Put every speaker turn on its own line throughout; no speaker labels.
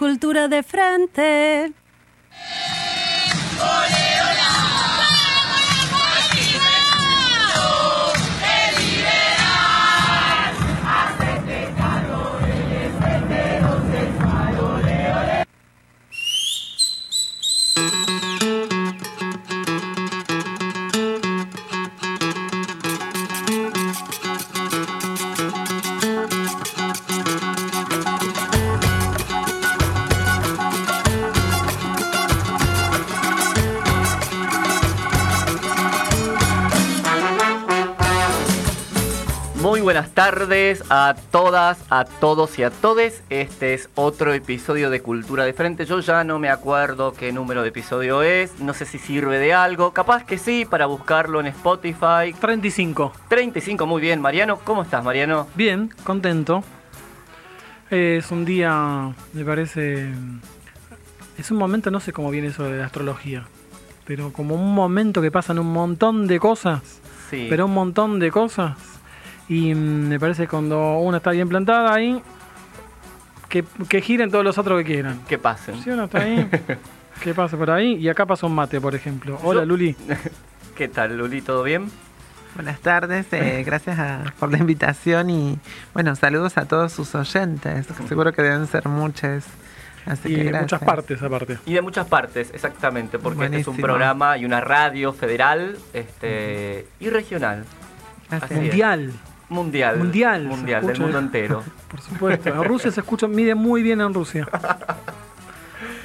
Cultura de frente.
Tardes a todas, a todos y a todes. Este es otro episodio de Cultura de Frente. Yo ya no me acuerdo qué número de episodio es. No sé si sirve de algo. Capaz que sí, para buscarlo en Spotify.
35.
35, muy bien. Mariano, ¿cómo estás, Mariano?
Bien, contento. Es un día, me parece... Es un momento, no sé cómo viene eso de la astrología, pero como un momento que pasan un montón de cosas.
Sí.
Pero un montón de cosas. Y mm, me parece que cuando una está bien plantada ahí, que, que giren todos los otros que quieran.
Que pasen.
Si uno está ahí, que pase por ahí. Y acá pasa un mate, por ejemplo. Hola, Luli.
¿Qué tal, Luli? ¿Todo bien?
Buenas tardes, eh, gracias a- por la invitación y bueno, saludos a todos sus oyentes, que seguro que deben ser muchos. Así
Y
que
de
gracias.
muchas partes aparte.
Y de muchas partes, exactamente, porque este es un programa y una radio federal este, y regional. Es.
Mundial.
Mundial.
Mundial,
del mundo entero.
Por supuesto. En Rusia se escucha, mide muy bien en Rusia.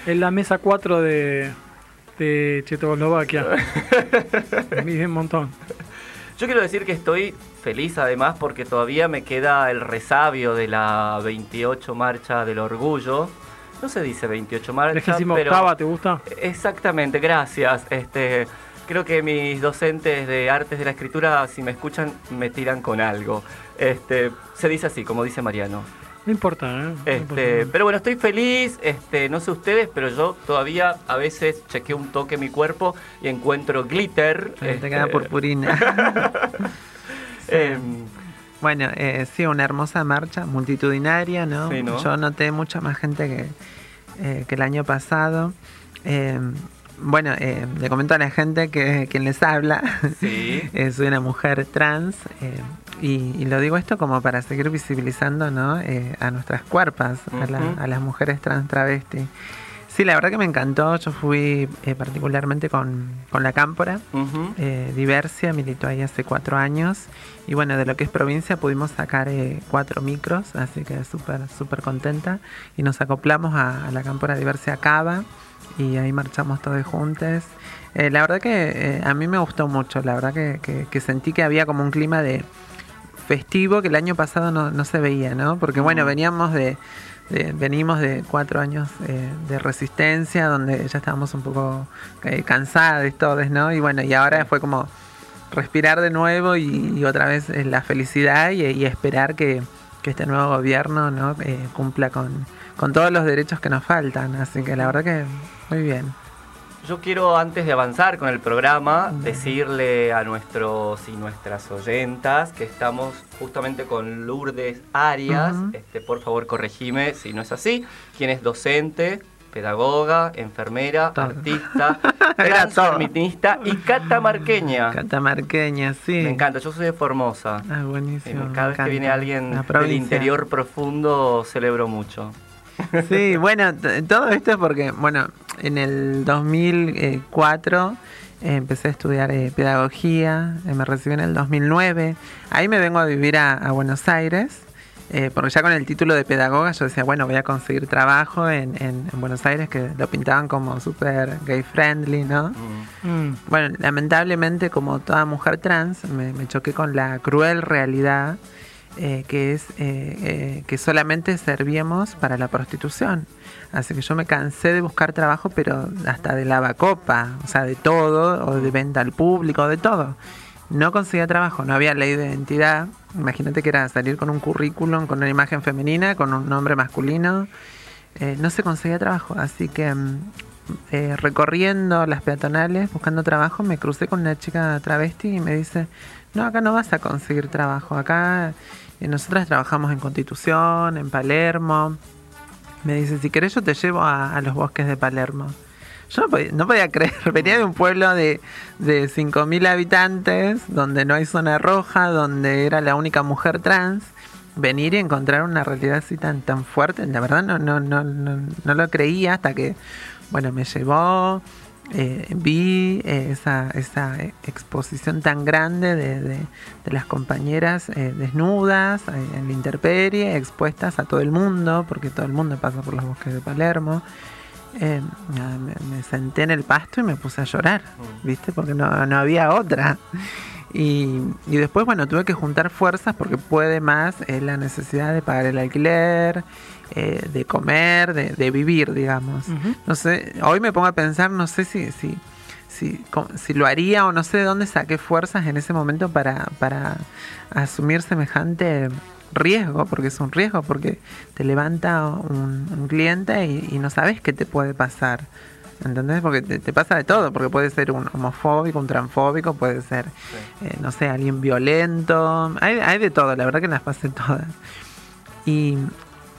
En la mesa 4 de, de Checoslovaquia. Mide un montón.
Yo quiero decir que estoy feliz además porque todavía me queda el resabio de la 28 Marcha del Orgullo. No se dice 28 Marcha, pero...
octava, ¿te gusta?
Exactamente, gracias. Este, creo que mis docentes de artes de la escritura, si me escuchan, me tiran con algo. Este, se dice así, como dice Mariano.
No importa, ¿eh? No
Este,
importa.
pero bueno, estoy feliz, este, no sé ustedes, pero yo todavía a veces chequeo un toque mi cuerpo y encuentro glitter.
Te
este,
queda purpurina.
em,
bueno, eh, sí, una hermosa marcha multitudinaria, ¿no?
Sí, ¿no?
Yo noté mucha más gente que, eh, que el año pasado. Bueno, eh, le comento a la gente que quien les habla
sí.
Eh, soy una mujer trans eh, y, y lo digo esto como para seguir visibilizando ¿no? Eh, a nuestras cuerpas, a, la- a las mujeres trans travesti. Sí, la verdad que me encantó. Yo fui eh, particularmente con, con la Cámpora. Diversia militó ahí hace cuatro años. Y bueno, de lo que es provincia pudimos sacar cuatro micros, así que súper, súper contenta. Y nos acoplamos a, a la Cámpora Diversia Cava y ahí marchamos todos juntos. Eh, la verdad que eh, a mí me gustó mucho, la verdad que, que- que sentí que había como un clima de festivo que el año pasado no, no se veía, ¿no? Porque bueno, veníamos de, de- venimos de cuatro años eh, de resistencia, donde ya estábamos un poco eh, cansados todos, ¿no? Y bueno, y ahora fue como respirar de nuevo y, y otra vez la felicidad y, y esperar que, que este nuevo gobierno ¿no? Cumpla con, con todos los derechos que nos faltan. Así que la verdad que muy bien.
Yo quiero, antes de avanzar con el programa, decirle a nuestros y nuestras oyentas que estamos justamente con Lourdes Arias. Este, por favor, corregime si no es así. Quien es docente, pedagoga, enfermera,
Todo.
artista, transfeminista y catamarqueña.
Catamarqueña, sí.
Me encanta, yo soy de Formosa.
Ah, buenísimo.
me cada vez que viene alguien del interior profundo, celebro mucho.
Sí, bueno, todo esto es porque, bueno, en el 2004 eh, empecé a estudiar eh, pedagogía, eh, me recibí en el 2009. Ahí me vengo a vivir a, a Buenos Aires, eh, porque ya con el título de pedagoga yo decía, bueno, voy a conseguir trabajo en, en- en Buenos Aires, que lo pintaban como súper gay friendly, ¿no?
Mm.
Mm.
Bueno, lamentablemente, como toda mujer trans, me, me choqué con la cruel realidad eh, que es eh, eh, que solamente servíamos para la prostitución. Así que yo me cansé de buscar trabajo, pero hasta de lavacopa, o sea, de todo, o de venta al público, de todo. No conseguía trabajo, no había ley de identidad. Imagínate que era salir con un currículum, con una imagen femenina, con un nombre masculino. Eh, no se conseguía trabajo, así que mm, eh, recorriendo las peatonales, buscando trabajo, me crucé con una chica travesti y me dice, no, acá no vas a conseguir trabajo, acá nosotras trabajamos en Constitución, en Palermo, me dice, si querés yo te llevo a, los bosques de Palermo. Yo no podía, no podía creer, venía de un pueblo de, de 5.000 habitantes, donde no hay zona roja, donde era la única mujer trans, venir y encontrar una realidad así tan, tan fuerte, la verdad no, no, no, no, no lo creía hasta que, bueno, me llevó, eh, vi eh, esa, esa exposición tan grande de, de, de las compañeras eh, desnudas eh, en la intemperie, expuestas a todo el mundo, porque todo el mundo pasa por los bosques de Palermo. Eh, me, me senté en el pasto y me puse a llorar, ¿viste? Porque no, no había otra. Y, y después, bueno, tuve que juntar fuerzas porque puede más eh, la necesidad de pagar el alquiler, eh, de comer, de, de vivir, digamos. No sé, hoy me pongo a pensar, no sé si, si, si, si lo haría o no sé de dónde saqué fuerzas en ese momento para, para asumir semejante riesgo, porque es un riesgo, porque te levanta un, un cliente y, y no sabes qué te puede pasar. ¿Entendés? Porque te, te pasa de todo, porque puede ser un homofóbico, un transfóbico, puede ser, eh, no sé, alguien violento, hay, hay de todo, la verdad que las pasé todas. Y,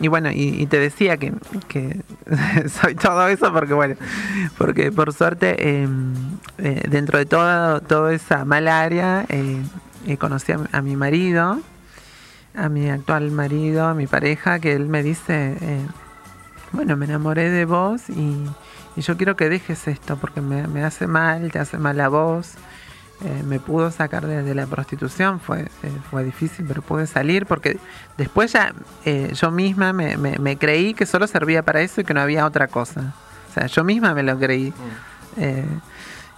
y bueno, y, y te decía que, que soy todo eso porque, bueno, porque por suerte, eh, eh, dentro de todo, toda esa mala área, eh, conocí a, a mi marido, a mi actual marido, a mi pareja, que él me dice, bueno, me enamoré de vos y, y yo quiero que dejes esto porque me, me hace mal, te hace mal a vos. Eh, me pudo sacar de, de la prostitución, fue, eh, fue difícil, pero pude salir porque después ya eh, yo misma me, me- me creí que solo servía para eso y que no había otra cosa. O sea, yo misma me lo creí. Eh,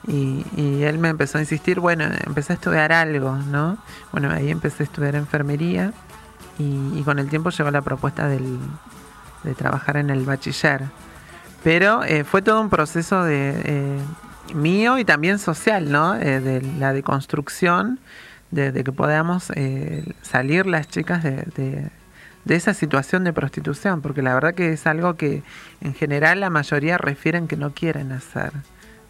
y, y él me empezó a insistir, bueno, empecé a estudiar algo, ¿no? Bueno, ahí empecé a estudiar enfermería y, y con el tiempo llegó la propuesta del, de trabajar en el bachiller. Pero eh, fue todo un proceso de eh, mío y también social, ¿no? Eh, de la deconstrucción, de, de que podamos eh, salir las chicas de, de- de esa situación de prostitución, porque la verdad que es algo que en general la mayoría refieren que no quieren hacer.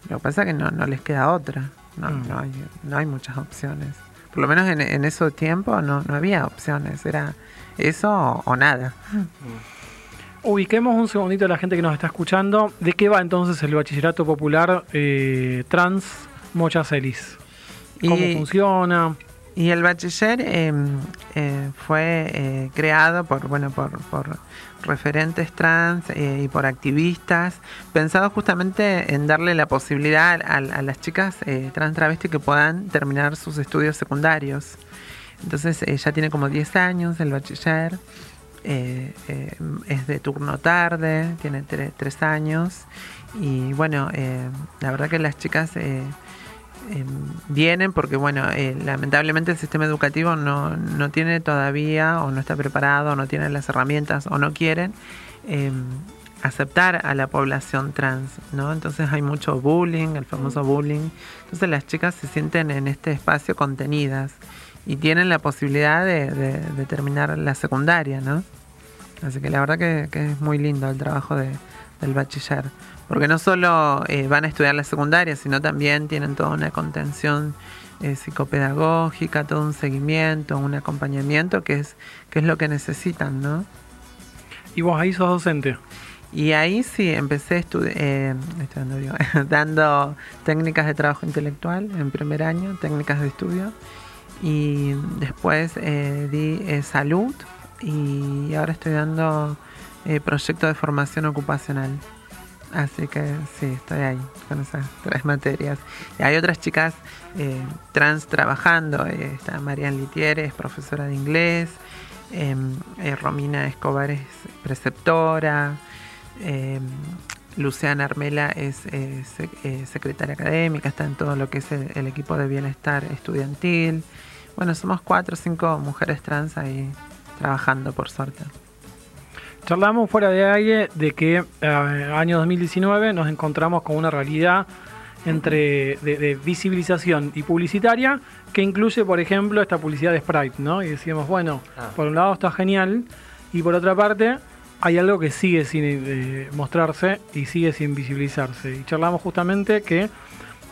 Lo que pasa es que no, no les queda otra, no,
Mm.
no, hay, no hay muchas opciones. Por lo menos en, en ese tiempo no, no había opciones, era eso o, o nada.
Ubiquemos un segundito a la gente que nos está escuchando. ¿De qué va entonces el bachillerato popular eh, trans Mochacelis? ¿Cómo
Y-
funciona?
Y el bachiller eh, eh, fue eh, creado por, bueno, por, por referentes trans eh, y por activistas, pensado justamente en darle la posibilidad a, a las chicas trans travesti que puedan terminar sus estudios secundarios. Entonces ya tiene como 10 años el bachiller, eh, eh, es de turno tarde, tiene 3 años. Y bueno, eh, la verdad que las chicas... vienen porque bueno lamentablemente el sistema educativo no, no tiene todavía o no está preparado o no tiene las herramientas o no quieren aceptar a la población trans no entonces hay mucho bullying el famoso bullying. Entonces las chicas se sienten en este espacio contenidas y tienen la posibilidad de, de- de terminar la secundaria no así que la verdad que, que es muy lindo el trabajo de, del bachiller porque no solo eh, van a estudiar la secundaria, sino también tienen toda una contención eh, psicopedagógica, todo un seguimiento, un acompañamiento que es, que es lo que necesitan, ¿no?
Y vos ahí sos docente.
Y ahí sí empecé estudi- eh, estudiando, digo, dando técnicas de trabajo intelectual en primer año, técnicas de estudio. Y después eh, di eh, salud y ahora estoy dando eh, proyecto de formación ocupacional. Así que sí, estoy ahí con esas tres materias. Y hay otras chicas eh, trans trabajando. eh, está Marian Litier, es profesora de inglés. eh, Romina Escobar es preceptora. eh, Luciana Armela es sec- secretaria académica, está en todo lo que es el equipo de bienestar estudiantil. Bueno, somos cuatro o cinco mujeres trans ahí trabajando, por suerte.
Charlamos fuera de aire de que eh, año 2019 nos encontramos con una realidad entre de, de visibilización y publicitaria que incluye, por ejemplo, esta publicidad de Sprite, ¿no? Y decíamos, bueno,
Ah.
por un lado está genial y por otra parte hay algo que sigue sin eh, mostrarse y sigue sin visibilizarse. Y charlamos justamente que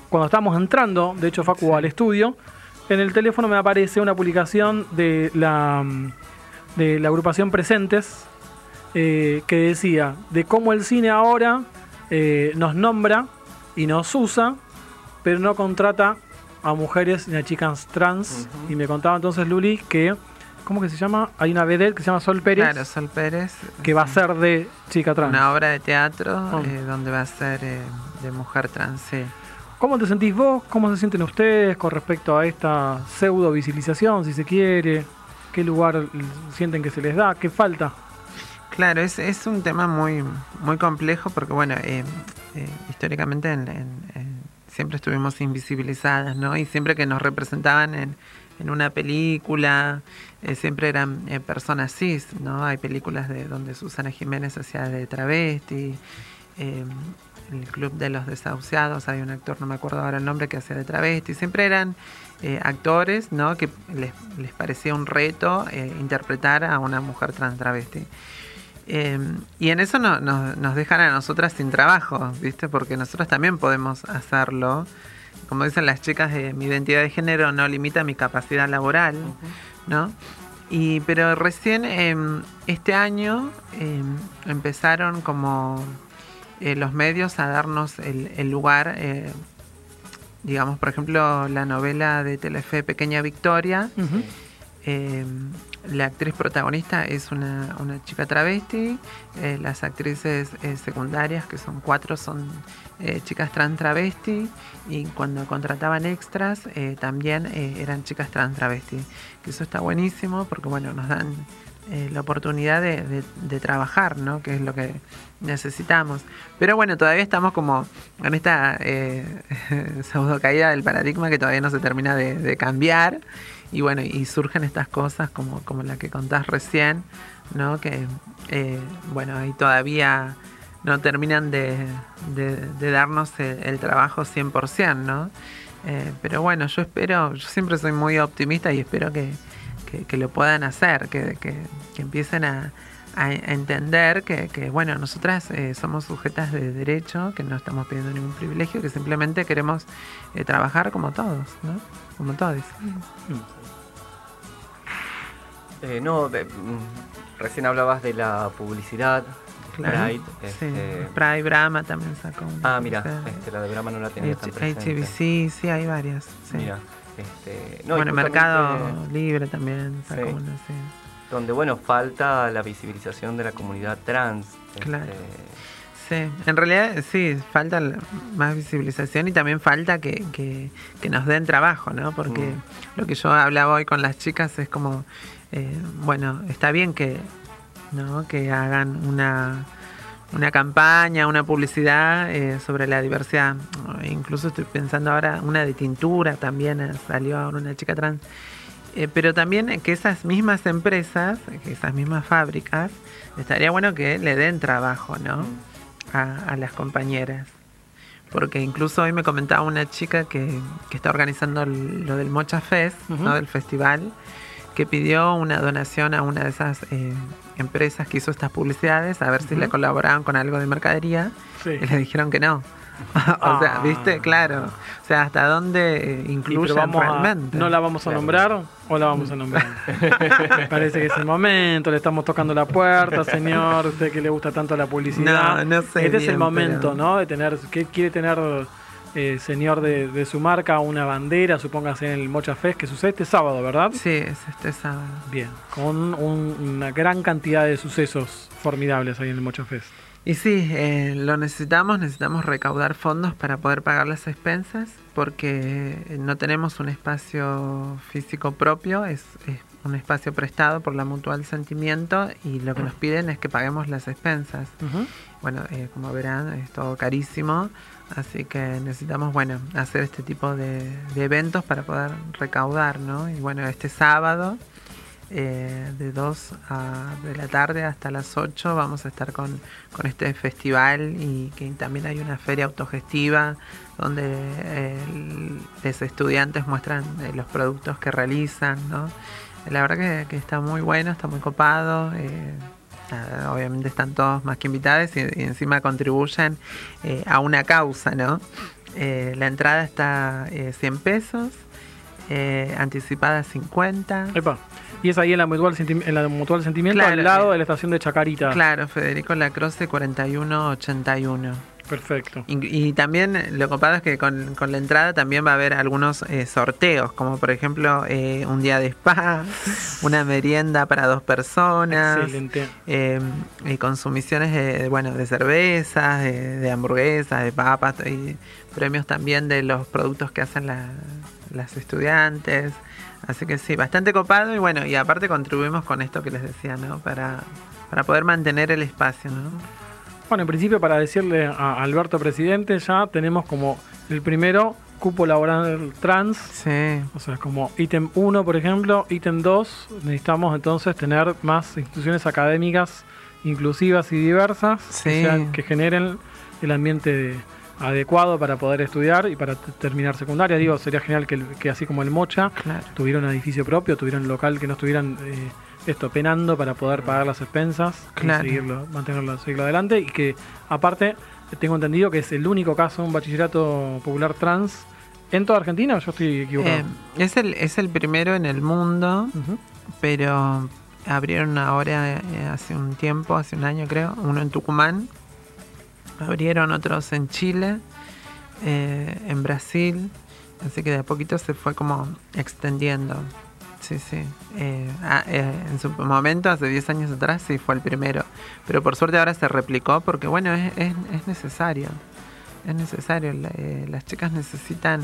cuando estamos entrando, de hecho Facu al estudio, en el teléfono me aparece una publicación de la, mm, de la agrupación Presentes, eh, que decía de cómo el cine ahora eh, nos nombra y nos usa, pero no contrata a mujeres ni a chicas trans. Y me contaba entonces Luli que, ¿cómo que se llama? Hay una vedette que se llama Sol Pérez,
Claro, Sol Pérez.
que va a ser de chica trans.
Una obra de teatro
Ah.
eh, donde va a ser de mujer trans, sí.
¿Cómo te sentís vos? ¿Cómo se sienten ustedes con respecto a esta pseudo visibilización, si se quiere? ¿Qué lugar sienten que se les da? ¿Qué falta?
Claro, es, es un tema muy, muy complejo porque, bueno, eh, eh, históricamente en- en- en- siempre estuvimos invisibilizadas, ¿no? Y siempre que nos representaban en, en una película, eh, siempre eran personas cis, ¿no? Hay películas de donde Susana Jiménez hacía de travesti, el Club de los Desahuciados, hay un actor, no me acuerdo ahora el nombre, que hacía de travesti, siempre eran eh, actores, ¿no? Que les, les parecía un reto eh, interpretar a una mujer trans travesti. Eh, y en eso no- no- nos dejan a nosotras sin trabajo, ¿viste? Porque nosotros también podemos hacerlo. Como dicen las chicas, eh, mi identidad de género no limita mi capacidad laboral, ¿no? Y, pero recién em, este año em, empezaron como eh, los medios a darnos el, el lugar, eh, digamos, por ejemplo, la novela de Telefe Pequeña Victoria, eh, la actriz protagonista es una, una chica travesti. eh, las actrices eh, secundarias, que son cuatro, son eh, chicas trans travesti. Y cuando contrataban extras, también eran chicas trans travesti. Que eso está buenísimo porque, bueno, nos dan eh, la oportunidad de, de- trabajar, ¿no? Que es lo que necesitamos. Pero bueno, todavía estamos como en esta eh, caída del paradigma que todavía no se termina de, cambiar. Y bueno, y surgen estas cosas como, como la que contás recién, ¿no? Que, eh, bueno, ahí todavía no terminan de darnos el, el trabajo 100%, ¿no? Eh, pero bueno, yo espero, yo siempre soy muy optimista y espero que, que- que lo puedan hacer, que, que- que empiecen a, a- entender que, que, bueno, nosotras eh, somos sujetas de derecho, que no estamos pidiendo ningún privilegio, que simplemente queremos eh, trabajar como todos, ¿no? Como todos.
Eh, no, de- mm, recién hablabas de la publicidad.
Claro.
Pride,
Sí.
este,
Pride Brahma también sacó una.
Ah, mira, este, la de Brahma no la tenía tan
H-
presente.
HBC, sí, hay varias. Sí.
Mira, este, no,
bueno, Mercado Libre también
Sí.
una, sí.
Donde, bueno, falta la visibilización de la comunidad trans.
Claro.
este,
Sí, en realidad sí, falta más visibilización y también falta que, que- que nos den trabajo, ¿no? Porque
Mm.
lo que yo hablaba hoy con las chicas es como, eh, bueno, está bien que, ¿no? que hagan una, una campaña, una publicidad eh, sobre la diversidad. Incluso estoy pensando ahora una de tintura también, eh, salió ahora una chica trans. Eh, pero también que esas mismas empresas, que esas mismas fábricas, estaría bueno que le den trabajo, ¿no? a, a las compañeras. Porque incluso hoy me comentaba una chica que, que está organizando lo del Mocha Fest. ¿no? del festival, que pidió una donación a una de esas eh, empresas que hizo estas publicidades, a ver si le colaboraban con algo de mercadería,
Sí.
y le dijeron que no. o sea,
Ah.
¿viste? Claro. O sea, hasta dónde eh, incluyen
vamos a-
realmente.
¿No la vamos a
Claro.
nombrar o la vamos a nombrar? Parece que es el momento, le estamos tocando la puerta, señor, usted que le gusta tanto la publicidad.
No, no sé
Este es el momento,
pero-
¿no? De tener, ¿qué quiere tener eh, señor de, de su marca? Una bandera, supóngase en el Mocha Fest, que sucede este sábado, ¿verdad?
Sí, es este sábado.
Bien, con un- una gran cantidad de sucesos formidables ahí en el Mocha Fest.
Y sí, eh, lo necesitamos, necesitamos recaudar fondos para poder pagar las expensas, porque eh, no tenemos un espacio físico propio, es, es un espacio prestado por la Mutual Sentimiento y lo que nos piden es que paguemos las expensas.
Ujú.
Bueno, eh, como verán, es todo carísimo, así que necesitamos, bueno, hacer este tipo de, eventos para poder recaudar, ¿no? Y bueno, este sábado, eh, de 2 a, de la tarde hasta las 8, vamos a estar con, con este festival y que también hay una feria autogestiva donde eh, los estudiantes muestran eh, los productos que realizan, ¿no? La verdad que está muy bueno, está muy copado. Nada, obviamente están todos más que invitados y, y encima contribuyen eh, a una causa, ¿no? Eh, la entrada está eh, 100 pesos, eh, anticipada 50.
Epa, Y es ahí en la Mutual, en la mutual Sentimiento,
Claro,
al lado de la estación de Chacarita.
Claro, Federico Lacroce 4181.
Perfecto.
Y, y también lo copado es que con, con la entrada también va a haber algunos eh, sorteos, como por ejemplo eh, un día de spa, una merienda para dos personas,
Excelente.
eh, y consumiciones de, bueno, de cervezas, de, de hamburguesas, de papas, y premios también de los productos que hacen la- las estudiantes. Así que sí, bastante copado y bueno, y aparte contribuimos con esto que les decía, ¿no? Para, para poder mantener el espacio, ¿no?
Bueno, en principio para decirle a Alberto Presidente ya tenemos como el primero cupo laboral trans,
Sí,
o sea, como ítem 1 por ejemplo, ítem 2 necesitamos entonces tener más instituciones académicas inclusivas y diversas que,
Sí.
sean- que generen el ambiente adecuado para poder estudiar y para terminar secundaria. Digo, sería genial que, que así como el Mocha
claro.
tuvieran un edificio propio, tuvieran un local que no estuvieran eh, esto penando para poder pagar las expensas
Claro.
y seguirlo, mantenerlo, seguirlo adelante y que aparte tengo entendido que es el único caso un bachillerato popular trans en toda Argentina, o yo estoy equivocado.
Eh, es, el, es el primero en el mundo, pero abrieron ahora eh, hace un tiempo, hace un año creo, uno en Tucumán, abrieron otros en Chile, eh, en Brasil, así que de a poquito se fue como extendiendo. Sí, sí. Eh, ah, eh, en su momento, hace 10 años atrás, sí fue el primero. Pero por suerte ahora se replicó porque, bueno, es, es, es necesario. Es necesario. la- eh, las chicas necesitan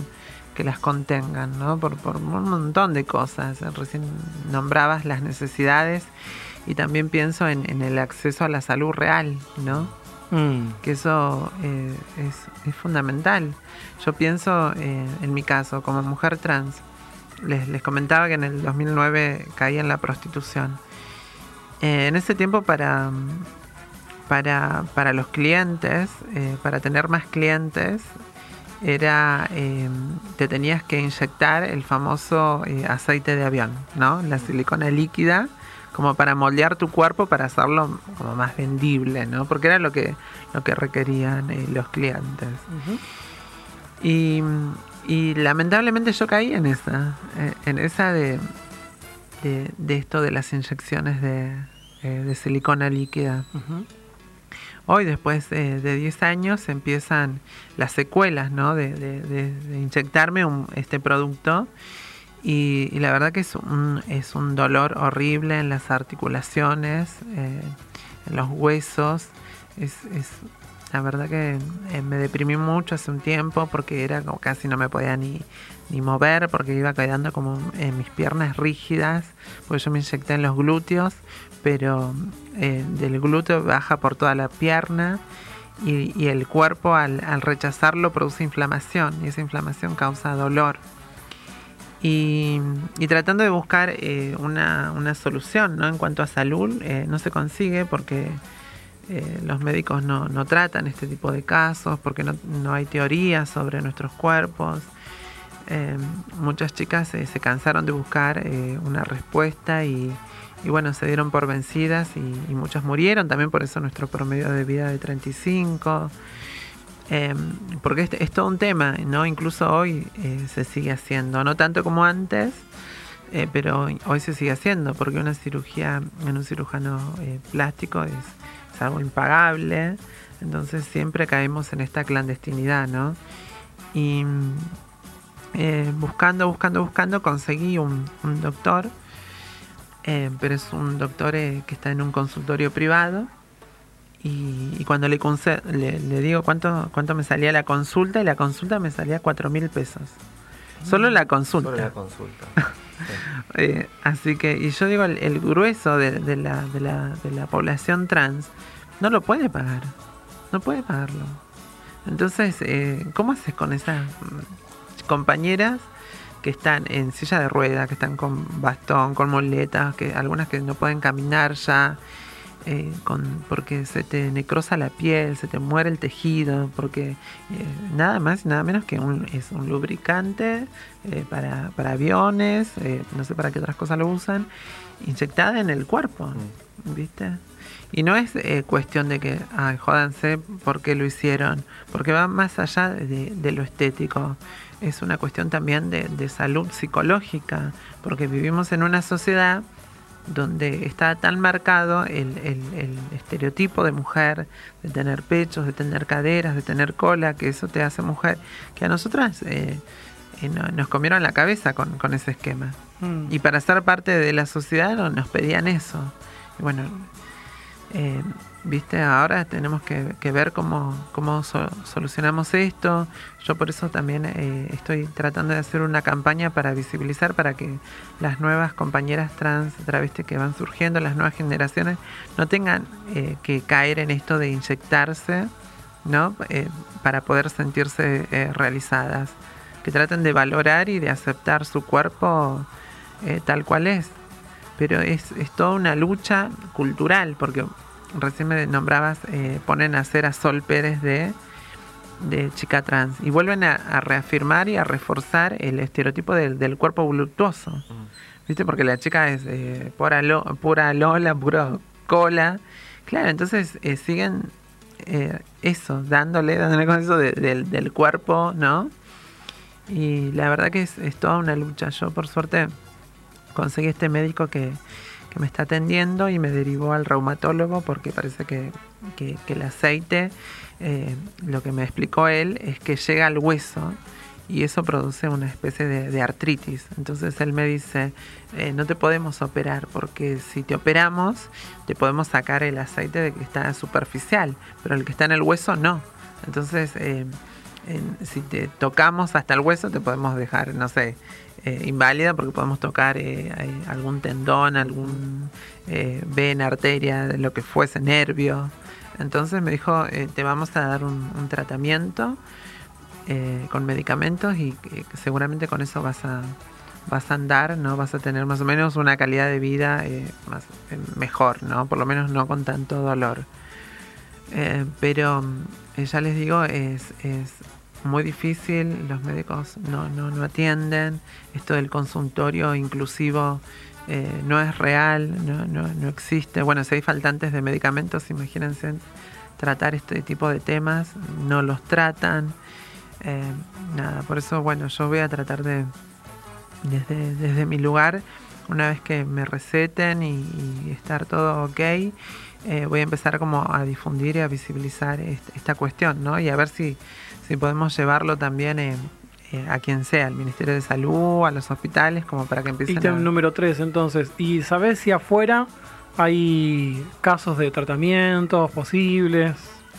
que las contengan, ¿no? Por, por un montón de cosas. Recién nombrabas las necesidades y también pienso en, en el acceso a la salud real, ¿no?
Mm,
que eso es, es fundamental. Yo pienso, eh, en mi caso, como mujer trans, les, les comentaba que en el 2009 caí en la prostitución. Eh, en ese tiempo para, para, para los clientes, eh, para tener más clientes, era eh, te tenías que inyectar el famoso eh, aceite de avión, ¿no? La silicona líquida, como para moldear tu cuerpo para hacerlo como más vendible, ¿no? Porque era lo que, lo que requerían los clientes. Y, y lamentablemente yo caí en esa, eh, en esa de, de, de esto de las inyecciones de, eh, de silicona líquida. Hoy, después de 10 años, empiezan las secuelas, ¿no? De, de- de- de inyectarme un- este producto. Y, y la verdad que es un, es un dolor horrible en las articulaciones, eh, en los huesos. Es, es- la verdad que eh, me deprimí mucho hace un tiempo porque era como casi no me podía ni, ni mover porque iba quedando como en mis piernas rígidas, porque yo me inyecté en los glúteos, pero eh, del glúteo baja por toda la pierna y, el cuerpo al, rechazarlo produce inflamación y esa inflamación causa dolor. Y, y tratando de buscar eh, una, una solución ¿no? en cuanto a salud, eh, no se consigue porque eh, los médicos no, no tratan este tipo de casos, porque no, no hay teoría sobre nuestros cuerpos. Eh, muchas chicas eh, se cansaron de buscar eh, una respuesta y, y bueno, se dieron por vencidas y, muchas murieron, también por eso nuestro promedio de vida de 35. Eh, porque este es todo un tema, ¿no? Incluso hoy se sigue haciendo, no tanto como antes, pero hoy- hoy se sigue haciendo, porque una cirugía en un cirujano plástico es, es algo impagable, entonces siempre caemos en esta clandestinidad, ¿no? Y mm, eh, buscando, buscando, buscando, conseguí un, un doctor, eh, pero es un doctor eh, que está en un consultorio privado. Y, y cuando le, le, le digo cuánto, cuánto me salía la consulta, y la consulta me salía cuatro mil pesos. Solo la consulta.
Solo la consulta.
Eh, así que, y yo digo, el, grueso de, de la, de, la, de la población trans no lo puede pagar. No puede pagarlo. Entonces, eh, ¿cómo haces con esas mm, compañeras que están en silla de ruedas, que están con bastón, con muletas, que algunas que no pueden caminar ya? Eh, con, porque se te necrosa la piel, se te muere el tejido, porque eh, nada más y nada menos que un, es un lubricante eh, para, para aviones, eh, no sé para qué otras cosas lo usan, inyectada en el cuerpo, ¿viste? Y no es eh, cuestión de que, ay, jódanse por qué lo hicieron, porque va más allá de, de lo estético. Es una cuestión también de, de salud psicológica, porque vivimos en una sociedad donde está tan marcado el, el, estereotipo de mujer, de tener pechos, de tener caderas, de tener cola, que eso te hace mujer, que a nosotras eh, eh, nos comieron la cabeza con, con ese esquema. Mm. Y para ser parte de la sociedad nos pedían eso. Y bueno, eh, ¿Viste? Ahora tenemos que, ver cómo, cómo solucionamos esto. Yo por eso también eh, estoy tratando de hacer una campaña para visibilizar, para que las nuevas compañeras trans, travestis que van surgiendo, las nuevas generaciones, no tengan eh, que caer en esto de inyectarse, ¿no? Eh, para poder sentirse realizadas. Que traten de valorar y de aceptar su cuerpo tal cual es. Pero es toda una lucha cultural, porque recién me nombrabas, eh, ponen a hacer a Sol Pérez de, de chica trans y vuelven a, reafirmar y a reforzar el estereotipo del, cuerpo voluptuoso. Mm. ¿Viste? Porque la chica es eh, pura, pura Lola, pura cola. Claro, entonces eh, siguen eso, dándole, dándole con eso del, cuerpo, ¿no? Y la verdad que es, es toda una lucha. Yo, por suerte, conseguí este médico que, que me está atendiendo y me derivó al reumatólogo porque parece que, el aceite, eh, lo que me explicó él, es que llega al hueso y eso produce una especie de, artritis. Entonces él me dice, eh, no te podemos operar porque si te operamos te podemos sacar el aceite de que está superficial, pero el que está en el hueso no. Entonces, eh, si te tocamos hasta el hueso te podemos dejar, no sé, eh, inválida porque podemos tocar eh, algún tendón, algún eh, vena, arteria, lo que fuese, nervio. Entonces me dijo, te vamos a dar un, tratamiento con medicamentos y seguramente con eso vas a, vas a andar, ¿no? Vas a tener más o menos una calidad de vida más, mejor, ¿no? Por lo menos no con tanto dolor. pero ya les digo, es, es muy difícil, los médicos no, no, no atienden, esto del consultorio inclusivo eh, no es real, no, no, no, existe. Bueno, si hay faltantes de medicamentos, imagínense tratar este tipo de temas, no los tratan. Eh, nada, por eso, bueno, yo voy a tratar de, desde, desde mi lugar, una vez que me receten y, estar todo ok, eh, voy a empezar como a difundir y a visibilizar esta cuestión, ¿no? Y a ver si si podemos llevarlo también eh, eh, a quien sea, al Ministerio de Salud, a los hospitales, como para que empiecen
Ítem número 3, entonces. ¿Y sabes si afuera hay casos de tratamientos posibles?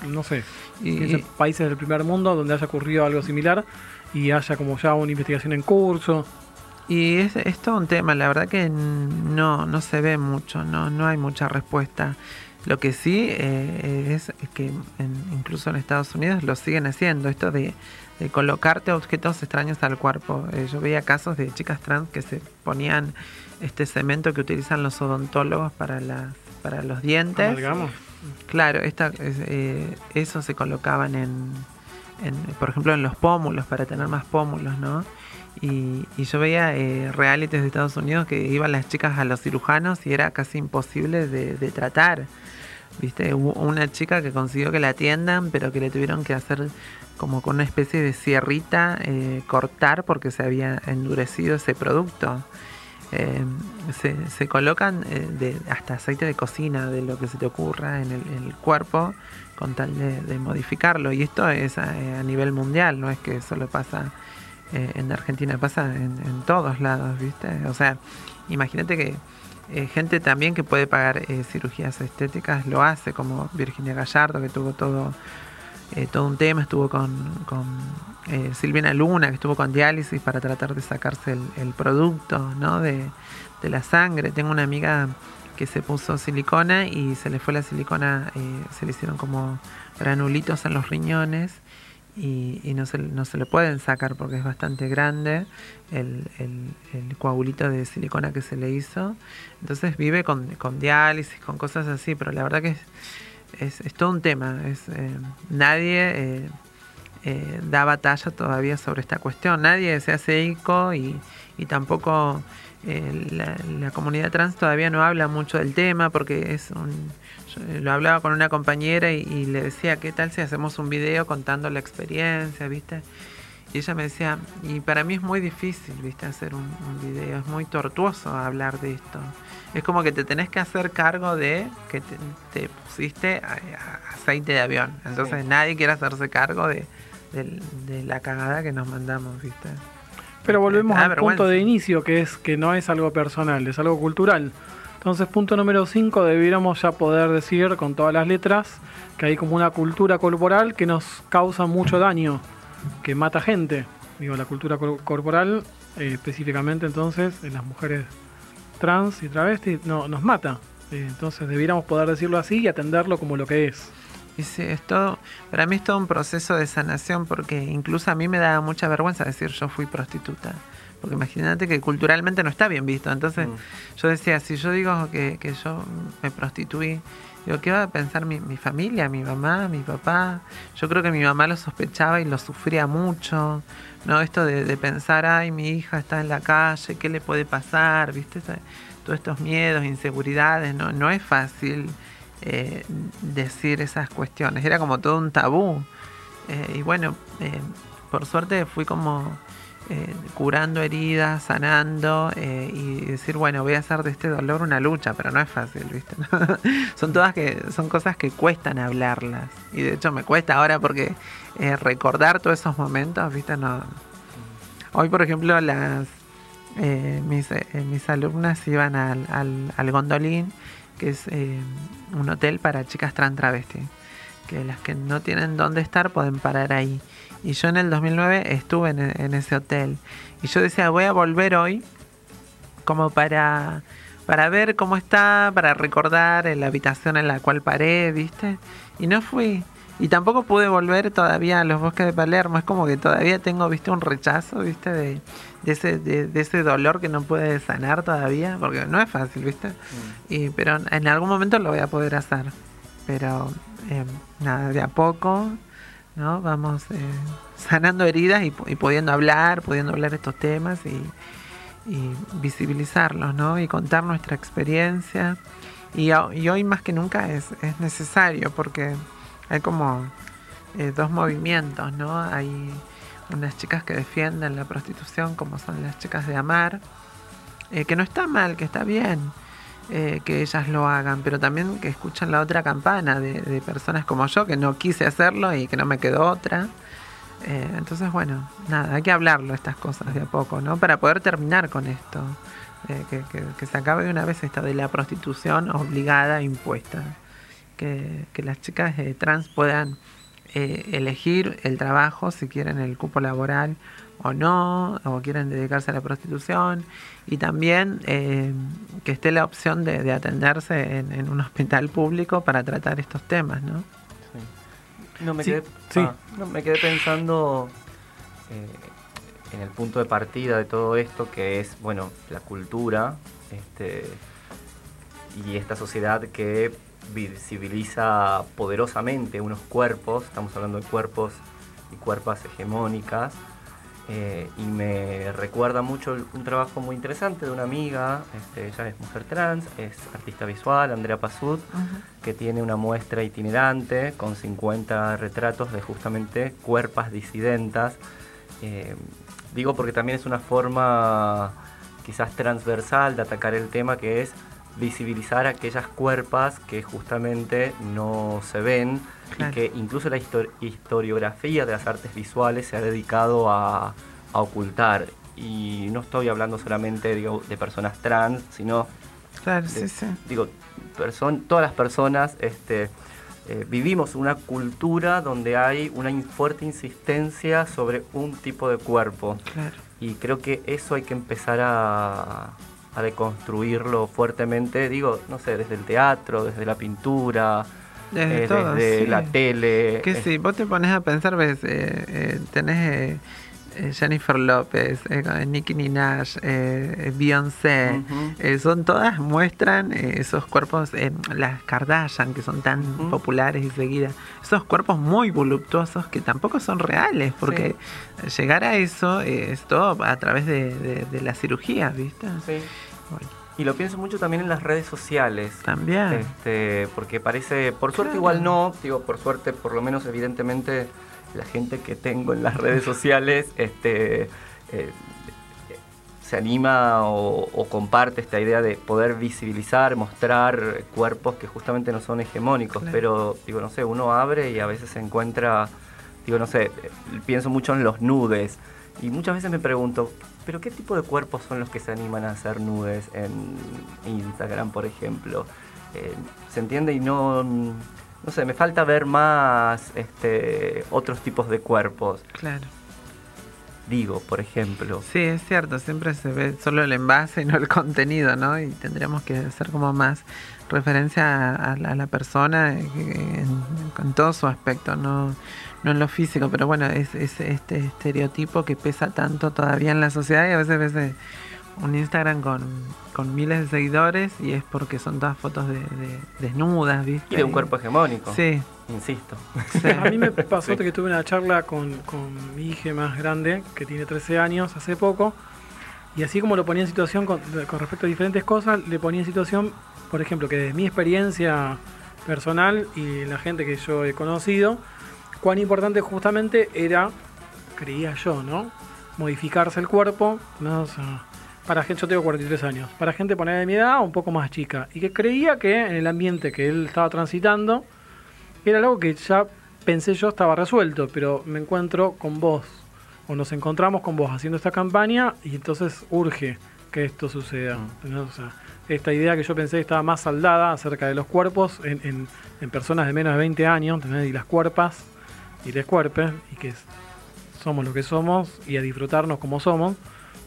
No sé. Y, países del primer mundo donde haya ocurrido algo similar y haya como ya una investigación en curso.
Y es, es todo un tema, la verdad que no, no se ve mucho, no, no hay mucha respuesta. Lo que sí eh, es, que incluso en Estados Unidos lo siguen haciendo, esto de, colocarte objetos extraños al cuerpo. Eh, yo veía casos de chicas trans que se ponían este cemento que utilizan los odontólogos para, la, para los dientes. Claro, esta, eh, eso se colocaban en, por ejemplo, en los pómulos, para tener más pómulos, ¿no? Y, yo veía eh, realities de Estados Unidos que iban las chicas a los cirujanos y era casi imposible de, tratar. ¿Viste? Hubo una chica que consiguió que la atiendan, pero que le tuvieron que hacer como con una especie de sierrita eh, cortar porque se había endurecido ese producto. Eh, se, colocan de, hasta aceite de cocina, de lo que se te ocurra en el, cuerpo, con tal de, modificarlo. Y esto es a, nivel mundial, no es que solo pasa eh, en Argentina pasa en, todos lados, ¿viste? O sea, imagínate que eh, gente también que puede pagar eh, cirugías estéticas lo hace, como Virginia Gallardo, que tuvo todo, todo un tema, estuvo con, con Silvina Luna, que estuvo con diálisis para tratar de sacarse el, producto ¿no? de, de, la sangre. Tengo una amiga que se puso silicona y se le fue la silicona, se le hicieron como granulitos en los riñones y, no, se, no se le pueden sacar porque es bastante grande el, el, coagulito de silicona que se le hizo. Entonces vive con, con diálisis, con cosas así, pero la verdad que es, es, todo un tema. Es, eh, nadie eh, eh, da batalla todavía sobre esta cuestión, nadie se hace eco y, y tampoco la, la comunidad trans todavía no habla mucho del tema porque es un eh, lo hablaba con una compañera y, le decía, ¿qué tal si hacemos un video contando la experiencia, viste? Y ella me decía, y para mí es muy difícil, viste, hacer un, un video, es muy tortuoso hablar de esto. Es como que te tenés que hacer cargo de que te, te pusiste a- a- aceite de avión. Entonces
Sí.
nadie quiere hacerse cargo de, de- de la cagada que nos mandamos, viste.
Pero volvemos al punto de inicio, que es que no es algo personal, es algo cultural. Entonces, punto número 5, debiéramos ya poder decir con todas las letras que hay como una cultura corporal que nos causa mucho daño, que mata gente. Digo, la cultura cor- corporal, eh, específicamente entonces, en las mujeres trans y travestis, no, nos mata. Eh, entonces, debiéramos poder decirlo así y atenderlo como lo que es.
Y sí, es todo, para mí es todo un proceso de sanación porque incluso a mí me da mucha vergüenza decir yo fui prostituta. Porque imagínate que culturalmente no está bien visto. Entonces
Mm.
yo decía, si yo digo que, que yo me prostituí, digo, ¿qué va a pensar mi, mi familia, mi mamá, mi papá? Yo creo que mi mamá lo sospechaba y lo sufría mucho. ¿No? Esto de, de pensar, ay, mi hija está en la calle, ¿qué le puede pasar? ¿Viste? Todos estos miedos, inseguridades, no, no es fácil eh, decir esas cuestiones. Era como todo un tabú. Eh, y bueno, eh, por suerte fui como eh, curando heridas, sanando eh, y decir, bueno, voy a hacer de este dolor una lucha, pero no es fácil, ¿viste? son todas que son cosas que cuestan hablarlas. Y de hecho me cuesta ahora porque eh, recordar todos esos momentos, ¿viste? No. Hoy, por ejemplo, las eh, mis, eh, mis alumnas iban al, al, al Gondolín, que es un hotel para chicas trans travesti, que las que no tienen dónde estar pueden parar ahí. Y yo en el 2009 estuve en, en ese hotel. Y yo decía, voy a volver hoy como para, para ver cómo está, para recordar la habitación en la cual paré, ¿viste? Y no fui. Y tampoco pude volver todavía a los bosques de Palermo. Es como que todavía tengo, viste, un rechazo, viste, de, de ese, de, de ese dolor que no puede sanar todavía. Porque no es fácil, viste. Y, pero en algún momento lo voy a poder hacer. Pero eh, nada, de a poco, ¿no? Vamos eh, sanando heridas y, y pudiendo hablar, pudiendo hablar estos temas y, y visibilizarlos, ¿no? Y contar nuestra experiencia. Y, y hoy más que nunca es, es necesario porque hay como eh, dos movimientos, ¿no? Hay unas chicas que defienden la prostitución como son las chicas de Amar, eh, que no está mal, que está bien eh, que ellas lo hagan, pero también que escuchan la otra campana de, personas como yo que no quise hacerlo y que no me quedó otra. Eh, entonces, bueno, nada, hay que hablarlo estas cosas de a poco, ¿no? Para poder terminar con esto. eh, que, que- se acabe de una vez esta de la prostitución obligada, impuesta. Que, que las chicas eh, trans puedan elegir el trabajo, si quieren el cupo laboral o no, o quieren dedicarse a la prostitución. Y también eh, que esté la opción de, de atenderse en, en un hospital público para tratar estos temas, ¿no?
No, me
Sí,
quedé,
sí.
ah, no, me quedé pensando eh, en el punto de partida de todo esto, que es, bueno, la cultura este, y esta sociedad que visibiliza poderosamente unos cuerpos, estamos hablando de cuerpos y cuerpas hegemónicas, eh, y me recuerda mucho un trabajo muy interesante de una amiga, este, ella es mujer trans, es artista visual, Andrea Pazut, que tiene una muestra itinerante con 50 retratos de justamente cuerpas disidentas. Eh, digo porque también es una forma quizás transversal de atacar el tema que es visibilizar aquellas cuerpas que justamente no se ven
Claro.
y que incluso la histo- historiografía de las artes visuales se ha dedicado a, a ocultar. Y no estoy hablando solamente digo, de personas trans, sino
Claro,
de-
sí, sí.
digo, todas las personas este, eh, vivimos una cultura donde hay una in- fuerte insistencia sobre un tipo de cuerpo.
Claro.
Y creo que eso hay que empezar a, a deconstruirlo fuertemente, digo, no sé, desde el teatro, desde la pintura,
Desde
eh,
todo,
desde
sí.
la tele.
Que si vos te pones a pensar, ves, eh, eh, tenés eh, eh, Jennifer López, Nicki Minaj, eh, Beyoncé, son todas, muestran esos cuerpos, las Kardashian, que son tan populares y seguidas, esos cuerpos muy voluptuosos que tampoco son reales, porque llegar a eso es todo a través de, de- de la cirugía, ¿viste?
Sí.
Bueno,
Y lo pienso mucho también en las redes sociales.
también.
Este, porque parece, por suerte
Claro.
igual no, digo, por suerte, por lo menos evidentemente la gente que tengo en las redes sociales este, eh, se anima o, comparte esta idea de poder visibilizar, mostrar cuerpos que justamente no son hegemónicos, pero digo, no sé, uno abre y a veces se encuentra, digo, no sé, pienso mucho en los nudes y muchas veces me pregunto, ¿pero qué tipo de cuerpos son los que se animan a hacer nudes en Instagram, por ejemplo? Eh, ¿Se entiende? Y no, no sé, me falta ver más este, otros tipos de cuerpos.
Claro
digo, por ejemplo.
Sí, es cierto, siempre se ve solo el envase y no el contenido, ¿no? Y tendríamos que hacer como más referencia a, la persona en, todo su aspecto, no, no en lo físico, pero bueno, es, es, este estereotipo que pesa tanto todavía en la sociedad y a veces ves un Instagram con, con miles de seguidores y es porque son todas fotos de, desnudas, ¿viste?
Y de un cuerpo hegemónico.
Sí.
Insisto.
A mí me pasó que tuve una charla con, con, mi hija más grande, que tiene 13 años, hace poco, y así como lo ponía en situación con, con respecto a diferentes cosas, le ponía en situación, por ejemplo, que desde mi experiencia personal y la gente que yo he conocido, cuán importante justamente era, creía yo, ¿no? Modificarse el cuerpo, ¿no? O sea, para gente, yo tengo 43 años, para gente poner de mi edad un poco más chica, y que creía que en el ambiente que él estaba transitando era algo que ya pensé yo estaba resuelto, pero me encuentro con vos, o nos encontramos con vos haciendo esta campaña, y entonces urge que esto suceda. Mm. esta idea que yo pensé estaba más saldada acerca de los cuerpos en, en, personas de menos de 20 años, y las cuerpas y les cuerpes, y que somos lo que somos, y a disfrutarnos como somos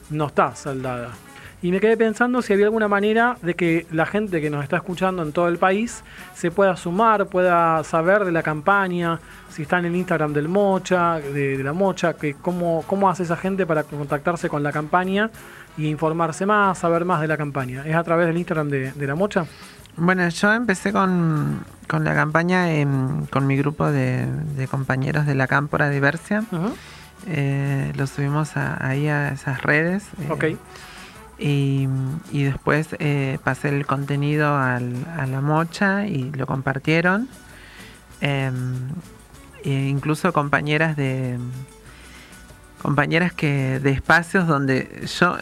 no está saldada. Y me quedé pensando si había alguna manera de que la gente que nos está escuchando en todo el país se pueda sumar, pueda saber de la campaña, si está en el Instagram del Mocha, de, la Mocha, que cómo, cómo hace esa gente para contactarse con la campaña y informarse más, saber más de la campaña. ¿Es a través del Instagram de, la Mocha?
Bueno, yo empecé con, la campaña con mi grupo de, compañeros de la Cámpora Diversia. Eh, lo subimos ahí a esas redes.
Eh,
y, después eh, pasé el contenido a la mocha y lo compartieron. Em, e incluso compañeras de compañeras que de espacios donde yo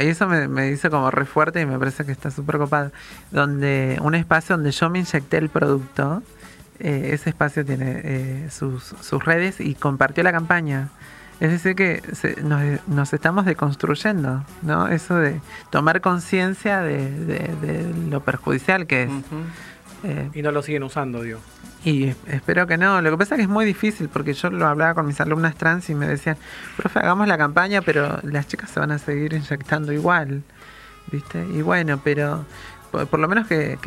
eso me, me dice como re fuerte y me parece que está súper copado donde un espacio donde yo me inyecté el producto ese espacio tiene sus, sus redes y compartió la campaña es decir, que nos, estamos deconstruyendo, ¿no? Eso de tomar conciencia de, lo perjudicial que es.
Eh, y no lo siguen usando, digo.
Y espero que no. Lo que pasa es que es muy difícil porque yo lo hablaba con mis alumnas trans y me decían, profe, hagamos la campaña, pero las chicas se van a seguir inyectando igual. ¿Viste? Y bueno, pero por, lo menos que,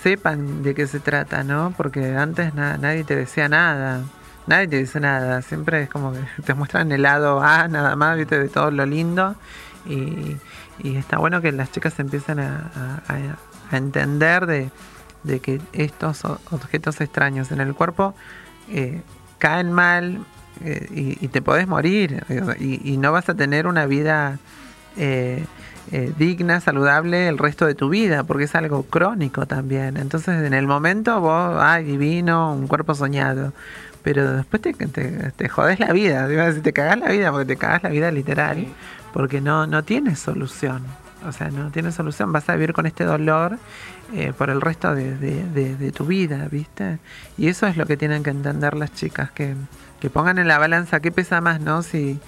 sepan de qué se trata, ¿no? Porque antes nadie te decía nada nadie te dice nada, siempre es como que te muestran el lado A nada más, viste, de todo lo lindo. Y, está bueno que las chicas empiecen a, entender de, que estos objetos extraños en el cuerpo eh, caen mal eh, y, te podés morir y, no vas a tener una vida eh, digna, saludable el resto de tu vida, porque es algo crónico también. Entonces en el momento vos, ay, divino, un cuerpo soñado pero después te, te, te jodes la vida, te cagas la vida, porque te cagas la vida literal, porque no, no tienes solución. O sea, no tienes solución, vas a vivir con este dolor eh, por el resto de, tu vida, ¿viste? Y eso es lo que tienen que entender las chicas, que, que pongan en la balanza qué pesa más, ¿no? Si,